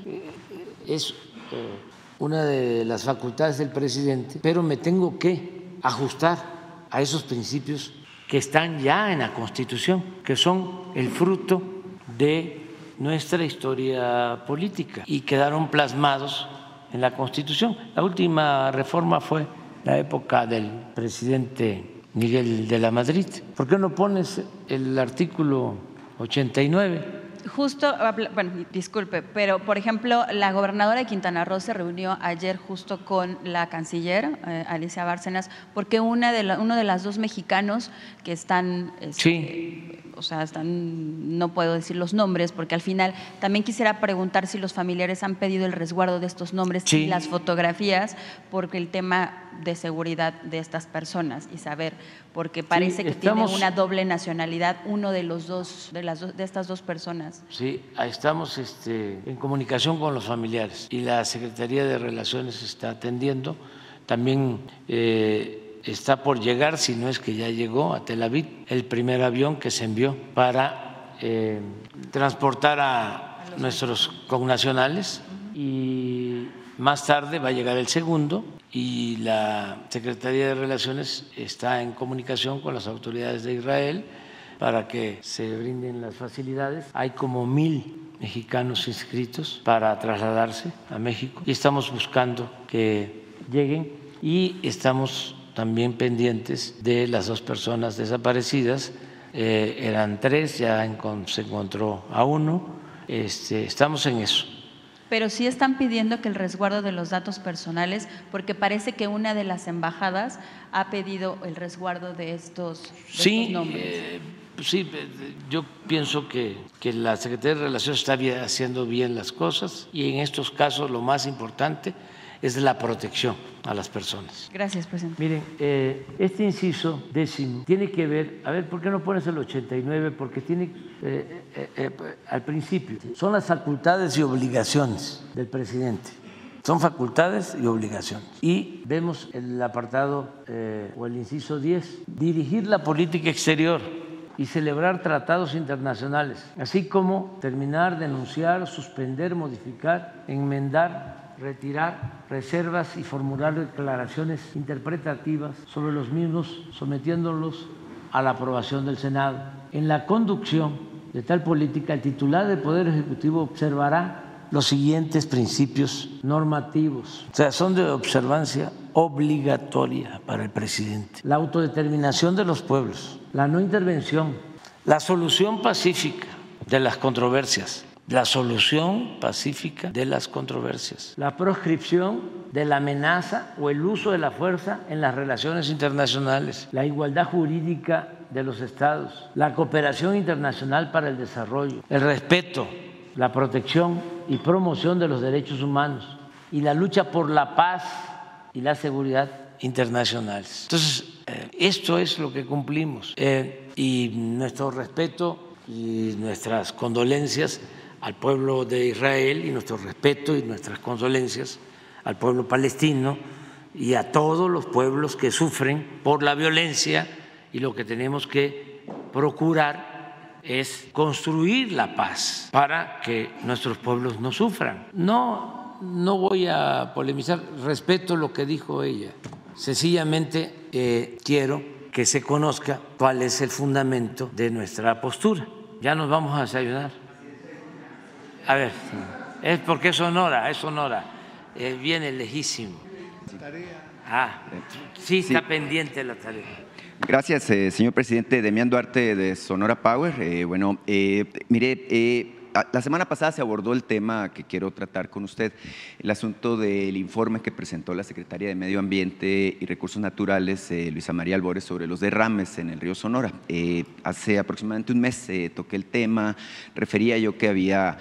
Es eh, una de las facultades del presidente, pero me tengo que ajustar a esos principios que están ya en la Constitución, que son el fruto de nuestra historia política y quedaron plasmados en la Constitución. La última reforma fue la época del presidente Miguel de la Madrid. ¿Por qué no pones el artículo 89? Justo, bueno, disculpe, pero por ejemplo, la gobernadora de Quintana Roo se reunió ayer justo con la canciller, eh, Alicia Bárcenas, porque una de la- uno de las dos mexicanos que están, este, Sí. O sea, están, no puedo decir los nombres, porque al final también quisiera preguntar si los familiares han pedido el resguardo de estos nombres Sí. y las fotografías, porque el tema de seguridad de estas personas y saber, porque parece que estamos- tiene una doble nacionalidad uno de los dos, de las dos, de estas dos personas. Sí, estamos este, en comunicación con los familiares y la Secretaría de Relaciones está atendiendo. También eh, está por llegar, si no es que ya llegó, a Tel Aviv el primer avión que se envió para eh, transportar a nuestros connacionales y Más tarde va a llegar el segundo y la Secretaría de Relaciones está en comunicación con las autoridades de Israel para que se brinden las facilidades. Hay como mil mexicanos inscritos para trasladarse a México y estamos buscando que lleguen y estamos también pendientes de las dos personas desaparecidas. Eh, eran tres, ya se encontró a uno. Este, estamos en eso pero sí están pidiendo que el resguardo de los datos personales, porque parece que una de las embajadas ha pedido el resguardo de estos, sí, nombres. Eh, sí, eh, yo pienso que, que la Secretaría de Relaciones está haciendo bien las cosas y en estos casos lo más importante es la protección a las personas. Gracias, presidente. Miren, eh, este inciso décimo tiene que ver, a ver, ¿por qué no pones el 89? Porque tiene, eh, eh, al principio, son las facultades y obligaciones del presidente. Son facultades y obligaciones. Y vemos el apartado o el inciso 10, dirigir la política exterior y celebrar tratados internacionales, así como terminar, denunciar, suspender, modificar, enmendar retirar reservas y formular declaraciones interpretativas sobre los mismos, sometiéndolos a la aprobación del Senado. En la conducción de tal política, el titular del Poder Ejecutivo observará los siguientes principios normativos, o sea, son de observancia obligatoria para el presidente. La autodeterminación de los pueblos, la no intervención, la solución pacífica de las controversias, la solución pacífica de las controversias, la proscripción de la amenaza o el uso de la fuerza en las relaciones internacionales, la igualdad jurídica de los estados, la cooperación internacional para el desarrollo, el respeto, la protección y promoción de los derechos humanos y la lucha por la paz y la seguridad internacionales. Entonces, eh, esto es lo que cumplimos eh, y nuestro respeto y nuestras condolencias al pueblo de Israel y nuestro respeto y nuestras condolencias al pueblo palestino y a todos los pueblos que sufren por la violencia y lo que tenemos que procurar es construir la paz para que nuestros pueblos no sufran. No, no voy a polemizar, respeto lo que dijo ella. Sencillamente eh, quiero que se conozca cuál es el fundamento de nuestra postura. Ya nos vamos a desayunar. A ver, es porque es Sonora, es Sonora. Eh, viene lejísimo. Ah, sí está pendiente la tarea. Gracias, eh, señor presidente. Demián Duarte de Sonora Power. Eh, bueno, mire, la semana pasada se abordó el tema que quiero tratar con usted, el asunto del informe que presentó la Secretaría de Medio Ambiente y Recursos Naturales, eh, Luisa María Albores, sobre los derrames en el río Sonora. Eh, hace aproximadamente un mes eh, toqué el tema, refería yo que había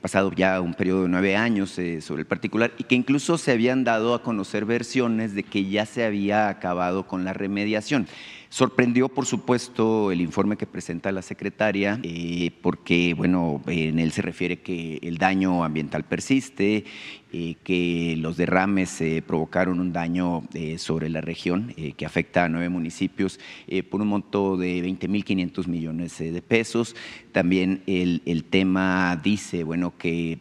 pasado ya un periodo de nueve años sobre el particular y que incluso se habían dado a conocer versiones de que ya se había acabado con la remediación. Sorprendió, por supuesto, el informe que presenta la secretaria, eh, porque, bueno, en él se refiere que el daño ambiental persiste eh, que los derrames eh, provocaron un daño eh, sobre la región que afecta a nueve municipios por un monto de 20.500 millones de pesos. También el, tema dice, bueno, que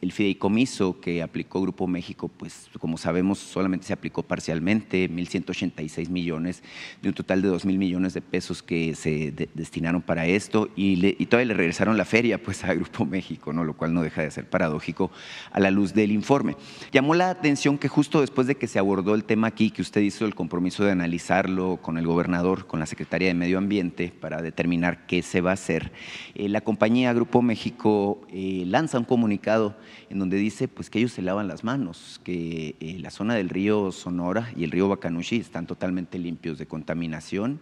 el, fideicomiso que aplicó Grupo México, pues como sabemos, solamente se aplicó parcialmente, 1.186 millones de un total de 2.000 millones de pesos que se destinaron para esto y, y todavía le regresaron la feria pues a Grupo México, ¿no? lo cual no deja de ser paradójico a la luz del informe. Llamó la atención que justo después de que se abordó el tema aquí, que usted hizo el compromiso de analizarlo con el gobernador, con la Secretaría de Medio Ambiente, para determinar qué se va a hacer, eh, la compañía Grupo México eh, lanza un comunicado en donde dice pues, que ellos se lavan las manos, que eh, la zona del río Sonora y el río Bacanushi están totalmente limpios de contaminación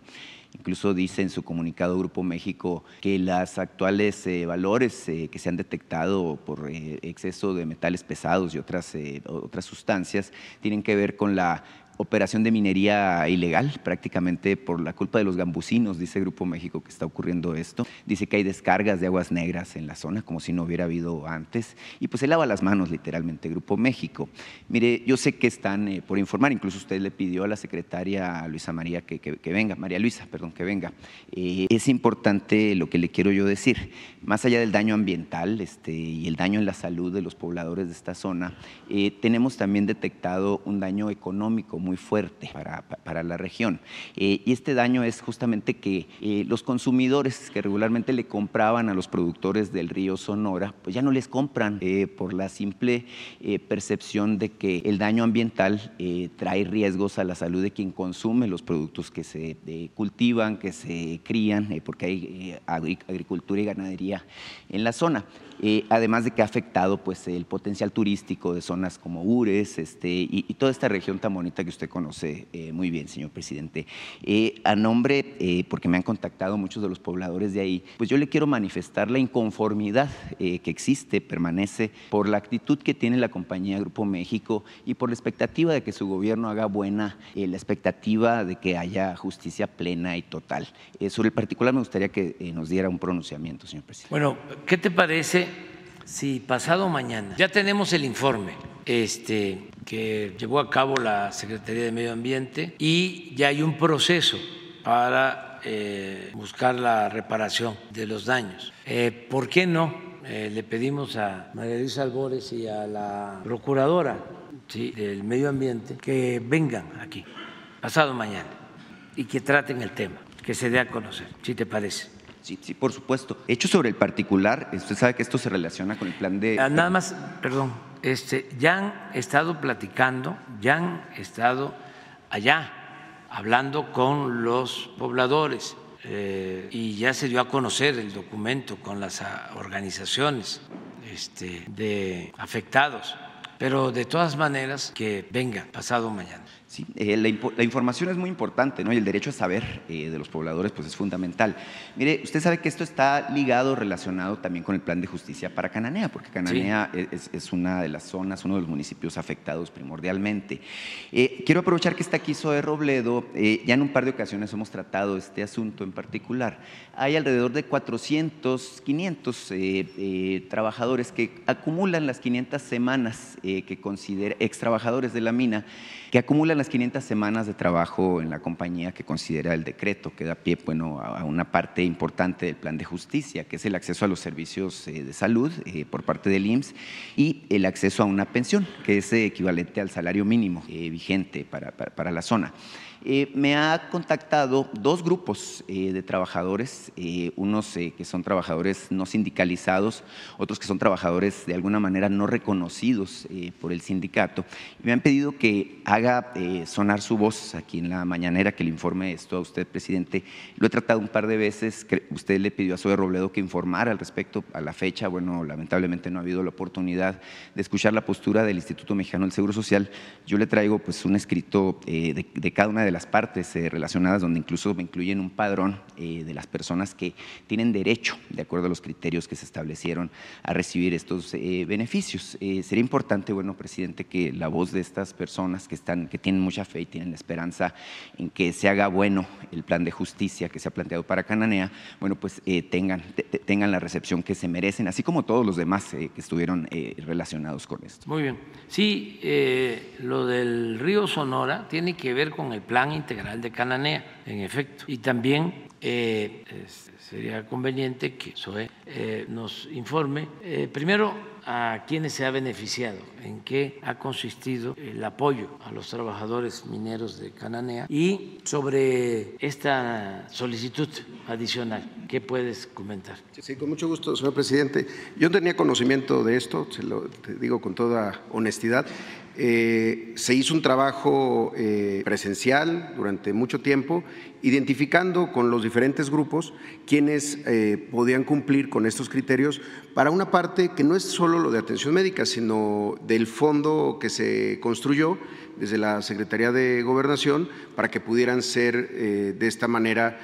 Incluso dice en su comunicado Grupo México que los actuales eh, valores eh, que se han detectado por eh, exceso de metales pesados y otras, otras sustancias tienen que ver con la operación de minería ilegal, prácticamente por la culpa de los gambusinos, dice Grupo México que está ocurriendo esto. Dice que hay descargas de aguas negras en la zona, como si no hubiera habido antes. Y pues se lava las manos literalmente Grupo México. Mire, yo sé que están eh, por informar, incluso usted le pidió a la secretaria Luisa María que, venga, María Luisa, perdón, que venga. Eh, es importante lo que le quiero yo decir, más allá del daño ambiental este, y el daño en la salud de los pobladores de esta zona, eh, tenemos también detectado un daño económico muy fuerte para, para la región. y este daño es justamente que los consumidores que regularmente le compraban a los productores del río Sonora, pues ya no les compran por la simple percepción de que el daño ambiental trae riesgos a la salud de quien consume los productos que se eh, cultivan, que se crían, eh, porque hay eh, agricultura y ganadería en la zona. Eh, además de que ha afectado pues, el potencial turístico de zonas como Ures este, y, toda esta región tan bonita que usted conoce eh, muy bien, señor presidente. Eh, a nombre, porque me han contactado muchos de los pobladores de ahí, pues yo le quiero manifestar la inconformidad que existe, permanece, por la actitud que tiene la compañía Grupo México y por la expectativa de que su gobierno haga buena, la expectativa de que haya justicia plena y total. sobre el particular me gustaría que nos diera un pronunciamiento, señor presidente. Bueno, ¿qué te parece? Si pasado mañana ya tenemos el informe este, que llevó a cabo la Secretaría de Medio Ambiente y ya hay un proceso para eh, buscar la reparación de los daños. Eh, ¿Por qué no? Eh, le pedimos a María Luisa Albores y a la procuradora del Medio Ambiente que vengan aquí pasado mañana y que traten el tema, que se dé a conocer, si te parece. Sí, sí, por supuesto. Hecho sobre el particular, usted sabe que esto se relaciona con el plan de... Ah, nada más, perdón, este, ya han estado platicando, ya han estado allá hablando con los pobladores eh, y ya se dio a conocer el documento con las ah, organizaciones este, de afectados, pero de todas maneras que venga pasado mañana. Sí, eh, la, información es muy importante, ¿no? Y el derecho a saber eh, de los pobladores, pues es fundamental. Mire, usted sabe que esto está ligado, relacionado también con el plan de justicia para Cananea, porque Cananea es, una de las zonas, uno de los municipios afectados primordialmente. Eh, quiero aprovechar que está aquí Zoe Robledo. ya en un par de ocasiones hemos tratado este asunto en particular. Hay alrededor de 400, 500 trabajadores que acumulan las 500 semanas que considera ex trabajadores de la mina que acumulan las 500 semanas de trabajo en la compañía que considera el decreto, que da pie bueno, a una parte importante del plan de justicia, que es el acceso a los servicios eh, de salud eh, por parte del IMSS y el acceso a una pensión, que es equivalente al salario mínimo eh, vigente para, para la zona. Eh, me ha contactado dos grupos eh, de trabajadores, eh, unos que son trabajadores no sindicalizados, otros que son trabajadores de alguna manera no reconocidos por el sindicato, y me han pedido que haga sonar su voz aquí en la mañanera, que le informe esto a usted, presidente. Lo he tratado un par de veces, usted le pidió a Zoe Robledo que informara al respecto a la fecha, bueno, lamentablemente no ha habido la oportunidad de escuchar la postura del Instituto Mexicano del Seguro Social. Yo le traigo pues un escrito de, de cada una de las partes eh, relacionadas donde incluso me incluyen un padrón eh, de las personas que tienen derecho, de acuerdo a los criterios que se establecieron, a recibir estos eh, beneficios. sería importante, bueno, presidente, que la voz de estas personas que, están, que tienen mucha fe y tienen la esperanza en que se haga bueno el plan de justicia que se ha planteado para Cananea, bueno, pues tengan, tengan la recepción que se merecen, así como todos los demás que estuvieron relacionados con esto. Muy bien. Sí, lo del río Sonora tiene que ver con el plan plan integral de Cananea, en efecto. Y también eh, sería conveniente que SOE eh, nos informe eh, primero a quienes se ha beneficiado, en qué ha consistido el apoyo a los trabajadores mineros de Cananea y sobre esta solicitud adicional. ¿Qué puedes comentar? Sí, con mucho gusto, señor presidente. Yo tenía conocimiento de esto, se lo digo con toda honestidad. Eh, se hizo un trabajo eh, presencial durante mucho tiempo, identificando con los diferentes grupos quienes eh, podían cumplir con estos criterios para una parte que no es solo lo de atención médica, sino del fondo que se construyó desde la Secretaría de Gobernación para que pudieran ser de esta manera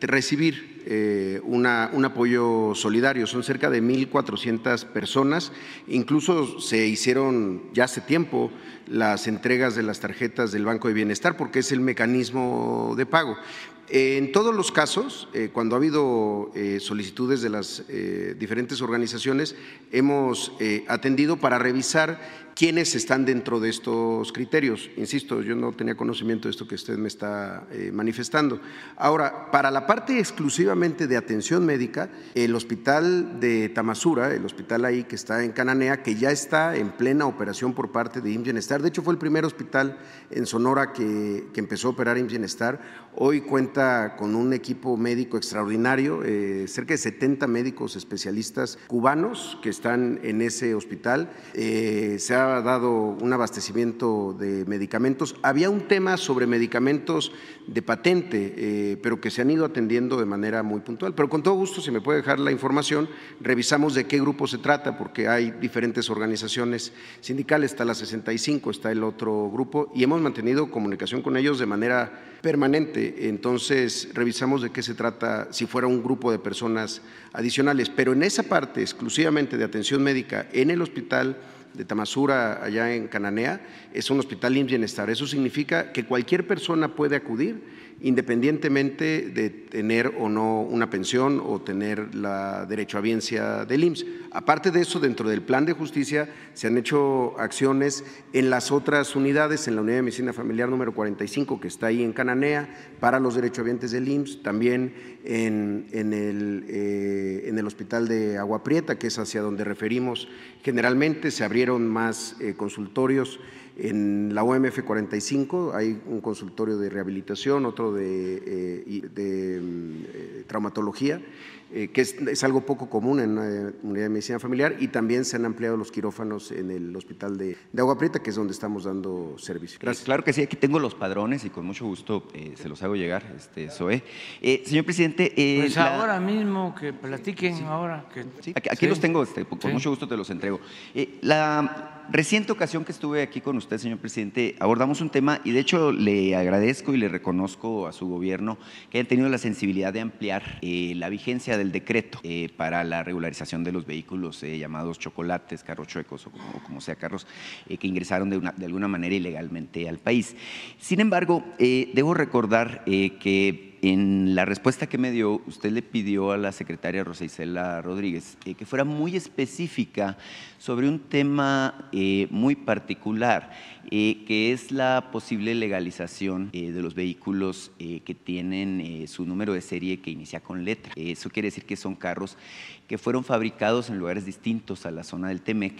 recibir eh, una, un apoyo solidario. Son cerca de 1.400 personas. Incluso se hicieron ya hace tiempo las entregas de las tarjetas del Banco de Bienestar porque es el mecanismo de pago. En todos los casos, eh, cuando ha habido eh, solicitudes de las eh, diferentes organizaciones, hemos atendido para revisar quiénes están dentro de estos criterios. Insisto, yo no tenía conocimiento de esto que usted me está eh, manifestando. Ahora, para la parte exclusivamente de atención médica, el hospital de Tamasura, el hospital ahí que está en Cananea, que ya está en plena operación por parte de IMSS Bienestar, de hecho fue el primer hospital en Sonora que, empezó a operar IMSS Bienestar, hoy cuenta con un equipo médico extraordinario, eh, cerca de 70 médicos especialistas cubanos que están en ese hospital. Eh, se ha dado un abastecimiento de medicamentos. Había un tema sobre medicamentos de patente, eh, pero que se han ido atendiendo de manera muy puntual. Pero con todo gusto, si me puede dejar la información, revisamos de qué grupo se trata, porque hay diferentes organizaciones sindicales, está la 65, está el otro grupo, y hemos mantenido comunicación con ellos de manera permanente. Entonces, revisamos de qué se trata si fuera un grupo de personas adicionales. Pero en esa parte exclusivamente de atención médica en el hospital, de Tamasura, allá en Cananea, es un hospital IMSS Bienestar. Eso significa que cualquier persona puede acudir independientemente de tener o no una pensión o tener la derechohabiencia del IMSS. Aparte de eso, dentro del plan de justicia se han hecho acciones en las otras unidades, en la unidad de medicina familiar número 45, que está ahí en Cananea, para los derechohabientes del IMSS, también en, el, eh, en el hospital de Agua Prieta, que es hacia donde referimos generalmente, se abrieron más eh, consultorios en la OMF 45 hay un consultorio de rehabilitación, otro de, eh, de mm, eh, traumatología eh, que es, algo poco común en una unidad de medicina familiar, y también se han ampliado los quirófanos en el hospital de, Agua Prieta, que es donde estamos dando servicio. Gracias. claro que sí, aquí tengo los padrones y con mucho gusto eh, se los hago llegar, este, Zoe. Eh, señor presidente. pues ahora mismo, que platiquen ahora. Que, aquí, los tengo, este, con mucho gusto te los entrego. la reciente ocasión que estuve aquí con usted, señor presidente, abordamos un tema y de hecho le agradezco y le reconozco a su gobierno que haya tenido la sensibilidad de ampliar la vigencia del decreto eh, para la regularización de los vehículos eh, llamados chocolates, carros chuecos o como, sea carros eh, que ingresaron de, de, alguna manera ilegalmente al país. Sin embargo, debo recordar que en la respuesta que me dio, usted le pidió a la secretaria Rosa Isela Rodríguez que fuera muy específica sobre un tema muy particular, que es la posible legalización de los vehículos que tienen su número de serie que inicia con letra. Eso quiere decir que son carros que fueron fabricados en lugares distintos a la zona del Temec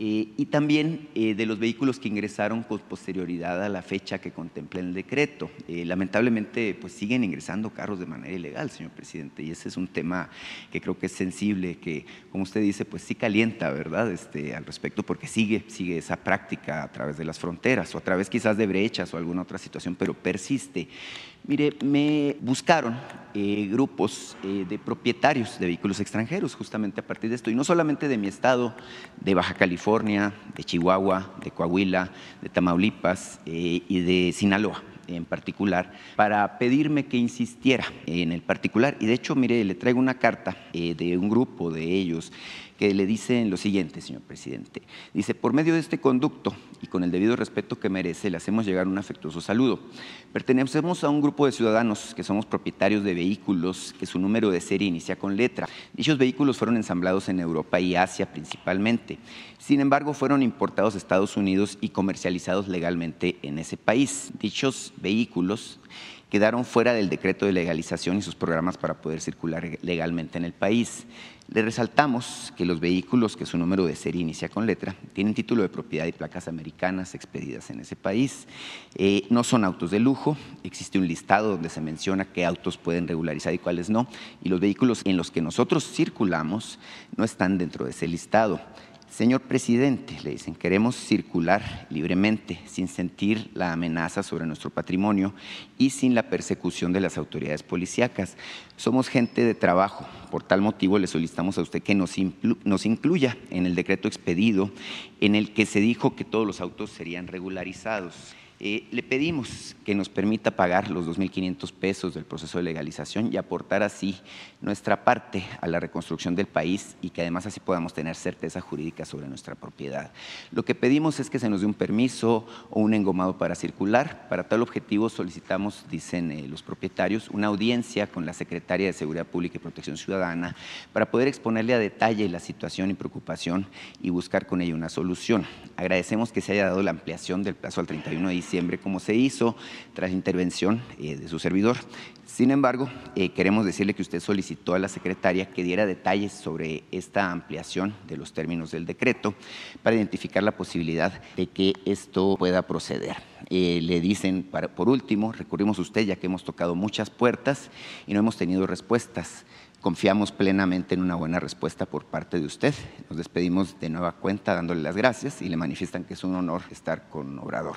eh, y también eh, de los vehículos que ingresaron con posterioridad a la fecha que contempla el decreto. Eh, lamentablemente, pues siguen ingresando carros de manera ilegal, señor presidente, y ese es un tema que creo que es sensible, que, como usted dice, pues sí calienta, ¿verdad?, este, al respecto, porque sigue, sigue esa práctica a través de las fronteras o a través quizás de brechas o alguna otra situación, pero persiste. Mire, me buscaron eh, grupos eh, de propietarios de vehículos extranjeros justamente a partir de esto, y no solamente de mi estado, de Baja California, de Chihuahua, de Coahuila, de Tamaulipas eh, y de Sinaloa en particular, para pedirme que insistiera en el particular. Y de hecho, mire, le traigo una carta de un grupo de ellos que le dicen lo siguiente, señor presidente. Dice, por medio de este conducto y con el debido respeto que merece, le hacemos llegar un afectuoso saludo. Pertenecemos a un grupo de ciudadanos que somos propietarios de vehículos que su número de serie inicia con letra. Dichos vehículos fueron ensamblados en Europa y Asia principalmente. Sin embargo, fueron importados a Estados Unidos y comercializados legalmente en ese país. Dichos vehículos quedaron fuera del decreto de legalización y sus programas para poder circular legalmente en el país. Le resaltamos que los vehículos que su número de serie inicia con letra tienen título de propiedad y placas americanas expedidas en ese país. Eh, no son autos de lujo, existe un listado donde se menciona qué autos pueden regularizar y cuáles no, y los vehículos en los que nosotros circulamos no están dentro de ese listado. Señor presidente, le dicen, queremos circular libremente, sin sentir la amenaza sobre nuestro patrimonio y sin la persecución de las autoridades policíacas. Somos gente de trabajo, por tal motivo le solicitamos a usted que nos, nos incluya en el decreto expedido en el que se dijo que todos los autos serían regularizados. Eh, le pedimos que nos permita pagar los 2.500 pesos del proceso de legalización y aportar así nuestra parte a la reconstrucción del país y que además así podamos tener certeza jurídica sobre nuestra propiedad. Lo que pedimos es que se nos dé un permiso o un engomado para circular. Para tal objetivo solicitamos, dicen eh, los propietarios, una audiencia con la Secretaria de Seguridad Pública y Protección Ciudadana para poder exponerle a detalle la situación y preocupación y buscar con ella una solución. Agradecemos que se haya dado la ampliación del plazo al 31 de diciembre diciembre, como se hizo tras intervención eh, de su servidor. Sin embargo, eh, queremos decirle que usted solicitó a la secretaria que diera detalles sobre esta ampliación de los términos del decreto para identificar la posibilidad de que esto pueda proceder. Eh, le dicen, por último, recurrimos a usted ya que hemos tocado muchas puertas y no hemos tenido respuestas. Confiamos plenamente en una buena respuesta por parte de usted. Nos despedimos de nueva cuenta dándole las gracias y le manifiestan que es un honor estar con Obrador.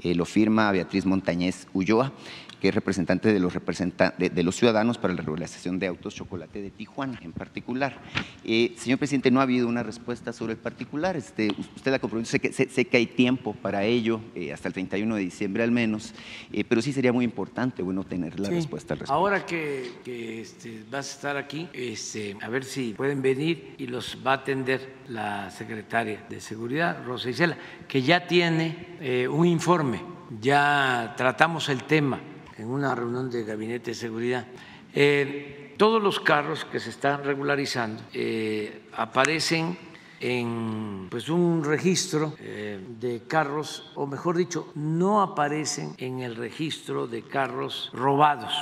Eh, lo firma Beatriz Montañez Ulloa que es representante de los, de, los ciudadanos para la regularización de autos chocolate de Tijuana en particular. Eh, señor presidente, no ha habido una respuesta sobre el particular. Este, usted la comprometió, sé que, sé, que hay tiempo para ello, eh, hasta el 31 de diciembre al menos, eh, pero sí sería muy importante bueno, tener la respuesta al respecto. Ahora que, este, vas a estar aquí, este, a ver si pueden venir y los va a atender la secretaria de Seguridad, Rosa Isela, que ya tiene un informe, ya tratamos el tema en una reunión de gabinete de seguridad. Eh, todos los carros que se están regularizando eh, aparecen en pues un registro eh, de carros, o mejor dicho, no aparecen en el registro de carros robados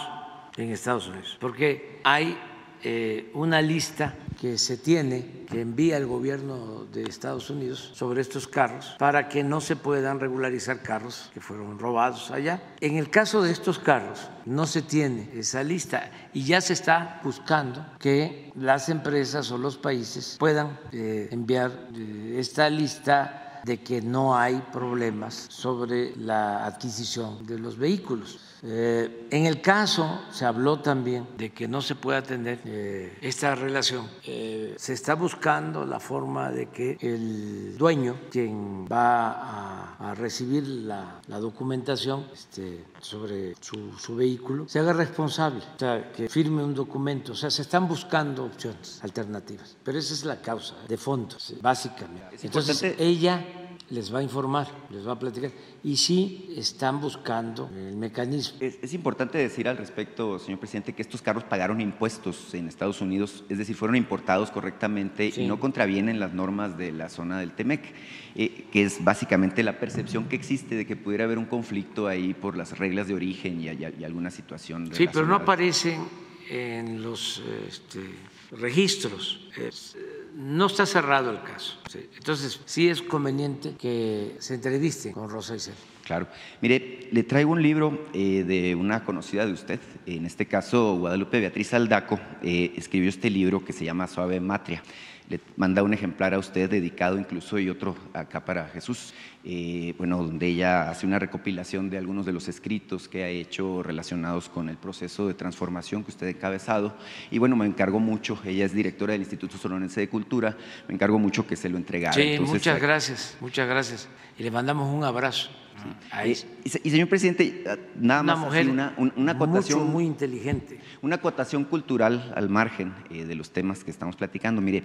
en Estados Unidos, porque hay una lista que se tiene, que envía el gobierno de Estados Unidos sobre estos carros para que no se puedan regularizar carros que fueron robados allá. En el caso de estos carros no se tiene esa lista y ya se está buscando que las empresas o los países puedan eh, enviar eh, esta lista de que no hay problemas sobre la adquisición de los vehículos. Eh, en el caso, se habló también de que no se puede atender eh, esta relación. Eh, se está buscando la forma de que el dueño, quien va a, recibir la, documentación este, sobre su, vehículo, se haga responsable, o sea, que firme un documento. O sea, se están buscando opciones alternativas, pero esa es la causa de fondo, básicamente. Entonces, ella les va a informar, les va a platicar. Y sí están buscando el mecanismo. Es, importante decir al respecto, señor presidente, que estos carros pagaron impuestos en Estados Unidos, es decir, fueron importados correctamente y no contravienen las normas de la zona del TEMEC, eh, que es básicamente la percepción que existe de que pudiera haber un conflicto ahí por las reglas de origen y, alguna situación. Sí, pero no aparecen en los este, registros no está cerrado el caso. Entonces, sí es conveniente que se entreviste con Rosa Isel. Claro. Mire, le traigo un libro eh, de una conocida de usted, en este caso Guadalupe Beatriz Aldaco, eh, escribió este libro que se llama Suave Matria le manda un ejemplar a usted dedicado incluso y otro acá para Jesús, eh, bueno, donde ella hace una recopilación de algunos de los escritos que ha hecho relacionados con el proceso de transformación que usted ha encabezado. Y bueno, me encargo mucho, ella es directora del Instituto Sonorense de Cultura, me encargo mucho que se lo entregara. Sí, muchas gracias, muchas gracias. Y le mandamos un abrazo. Y, señor presidente, nada más una, mujer una, una, acotación. muy inteligente. Una acotación cultural al margen eh, de los temas que estamos platicando. Mire,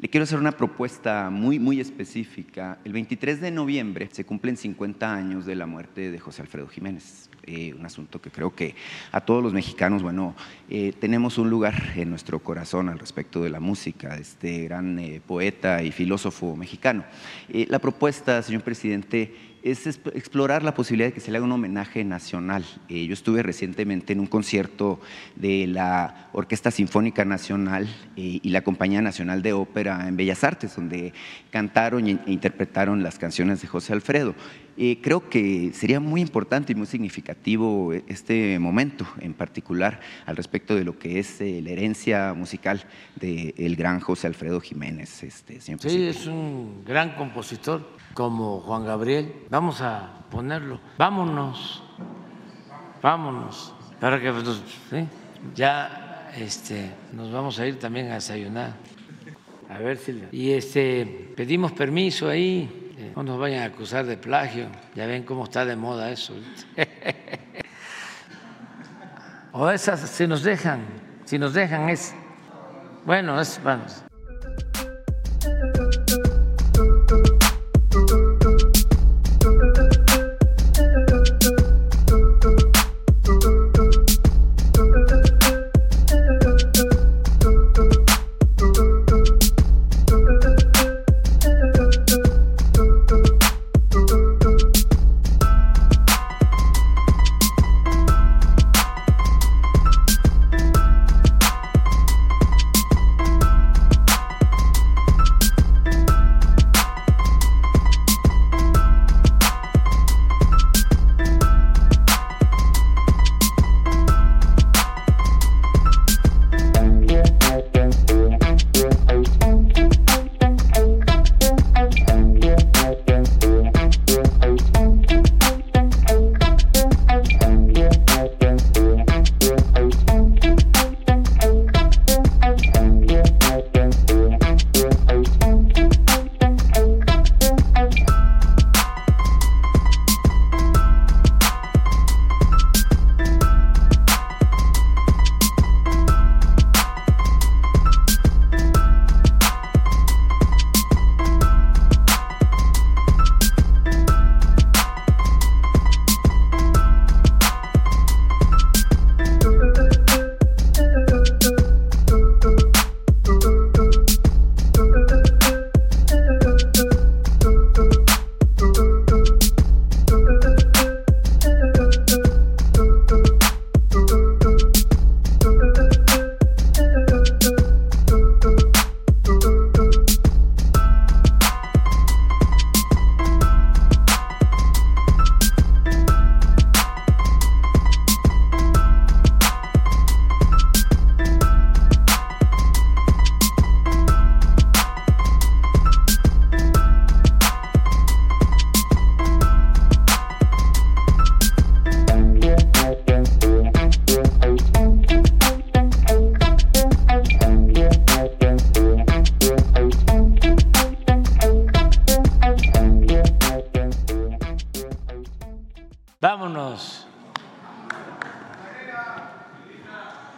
le quiero hacer una propuesta muy, muy específica. El 23 de noviembre se cumplen 50 años de la muerte de José Alfredo Jiménez. Eh, un asunto que creo que a todos los mexicanos, bueno, eh, tenemos un lugar en nuestro corazón al respecto de la música, de este gran poeta y filósofo mexicano. la propuesta, señor presidente, es explorar la posibilidad de que se le haga un homenaje nacional. Eh, yo estuve recientemente en un concierto de la Orquesta Sinfónica Nacional eh, y la Compañía Nacional de Ópera en Bellas Artes, donde cantaron e interpretaron las canciones de José Alfredo. Eh, creo que sería muy importante y muy significativo este momento en particular al respecto de lo que es la herencia musical del gran José Alfredo Jiménez. Este, sí, es un gran compositor como Juan Gabriel. Vamos a ponerlo. Vámonos, vámonos, para que pues, ya este, nos vamos a ir también a desayunar. A ver, si Y este, pedimos permiso ahí Eh, no nos vayan a acusar de plagio. Ya ven cómo está de moda eso. o esas, si nos dejan, si nos dejan es... Bueno, es... Vamos.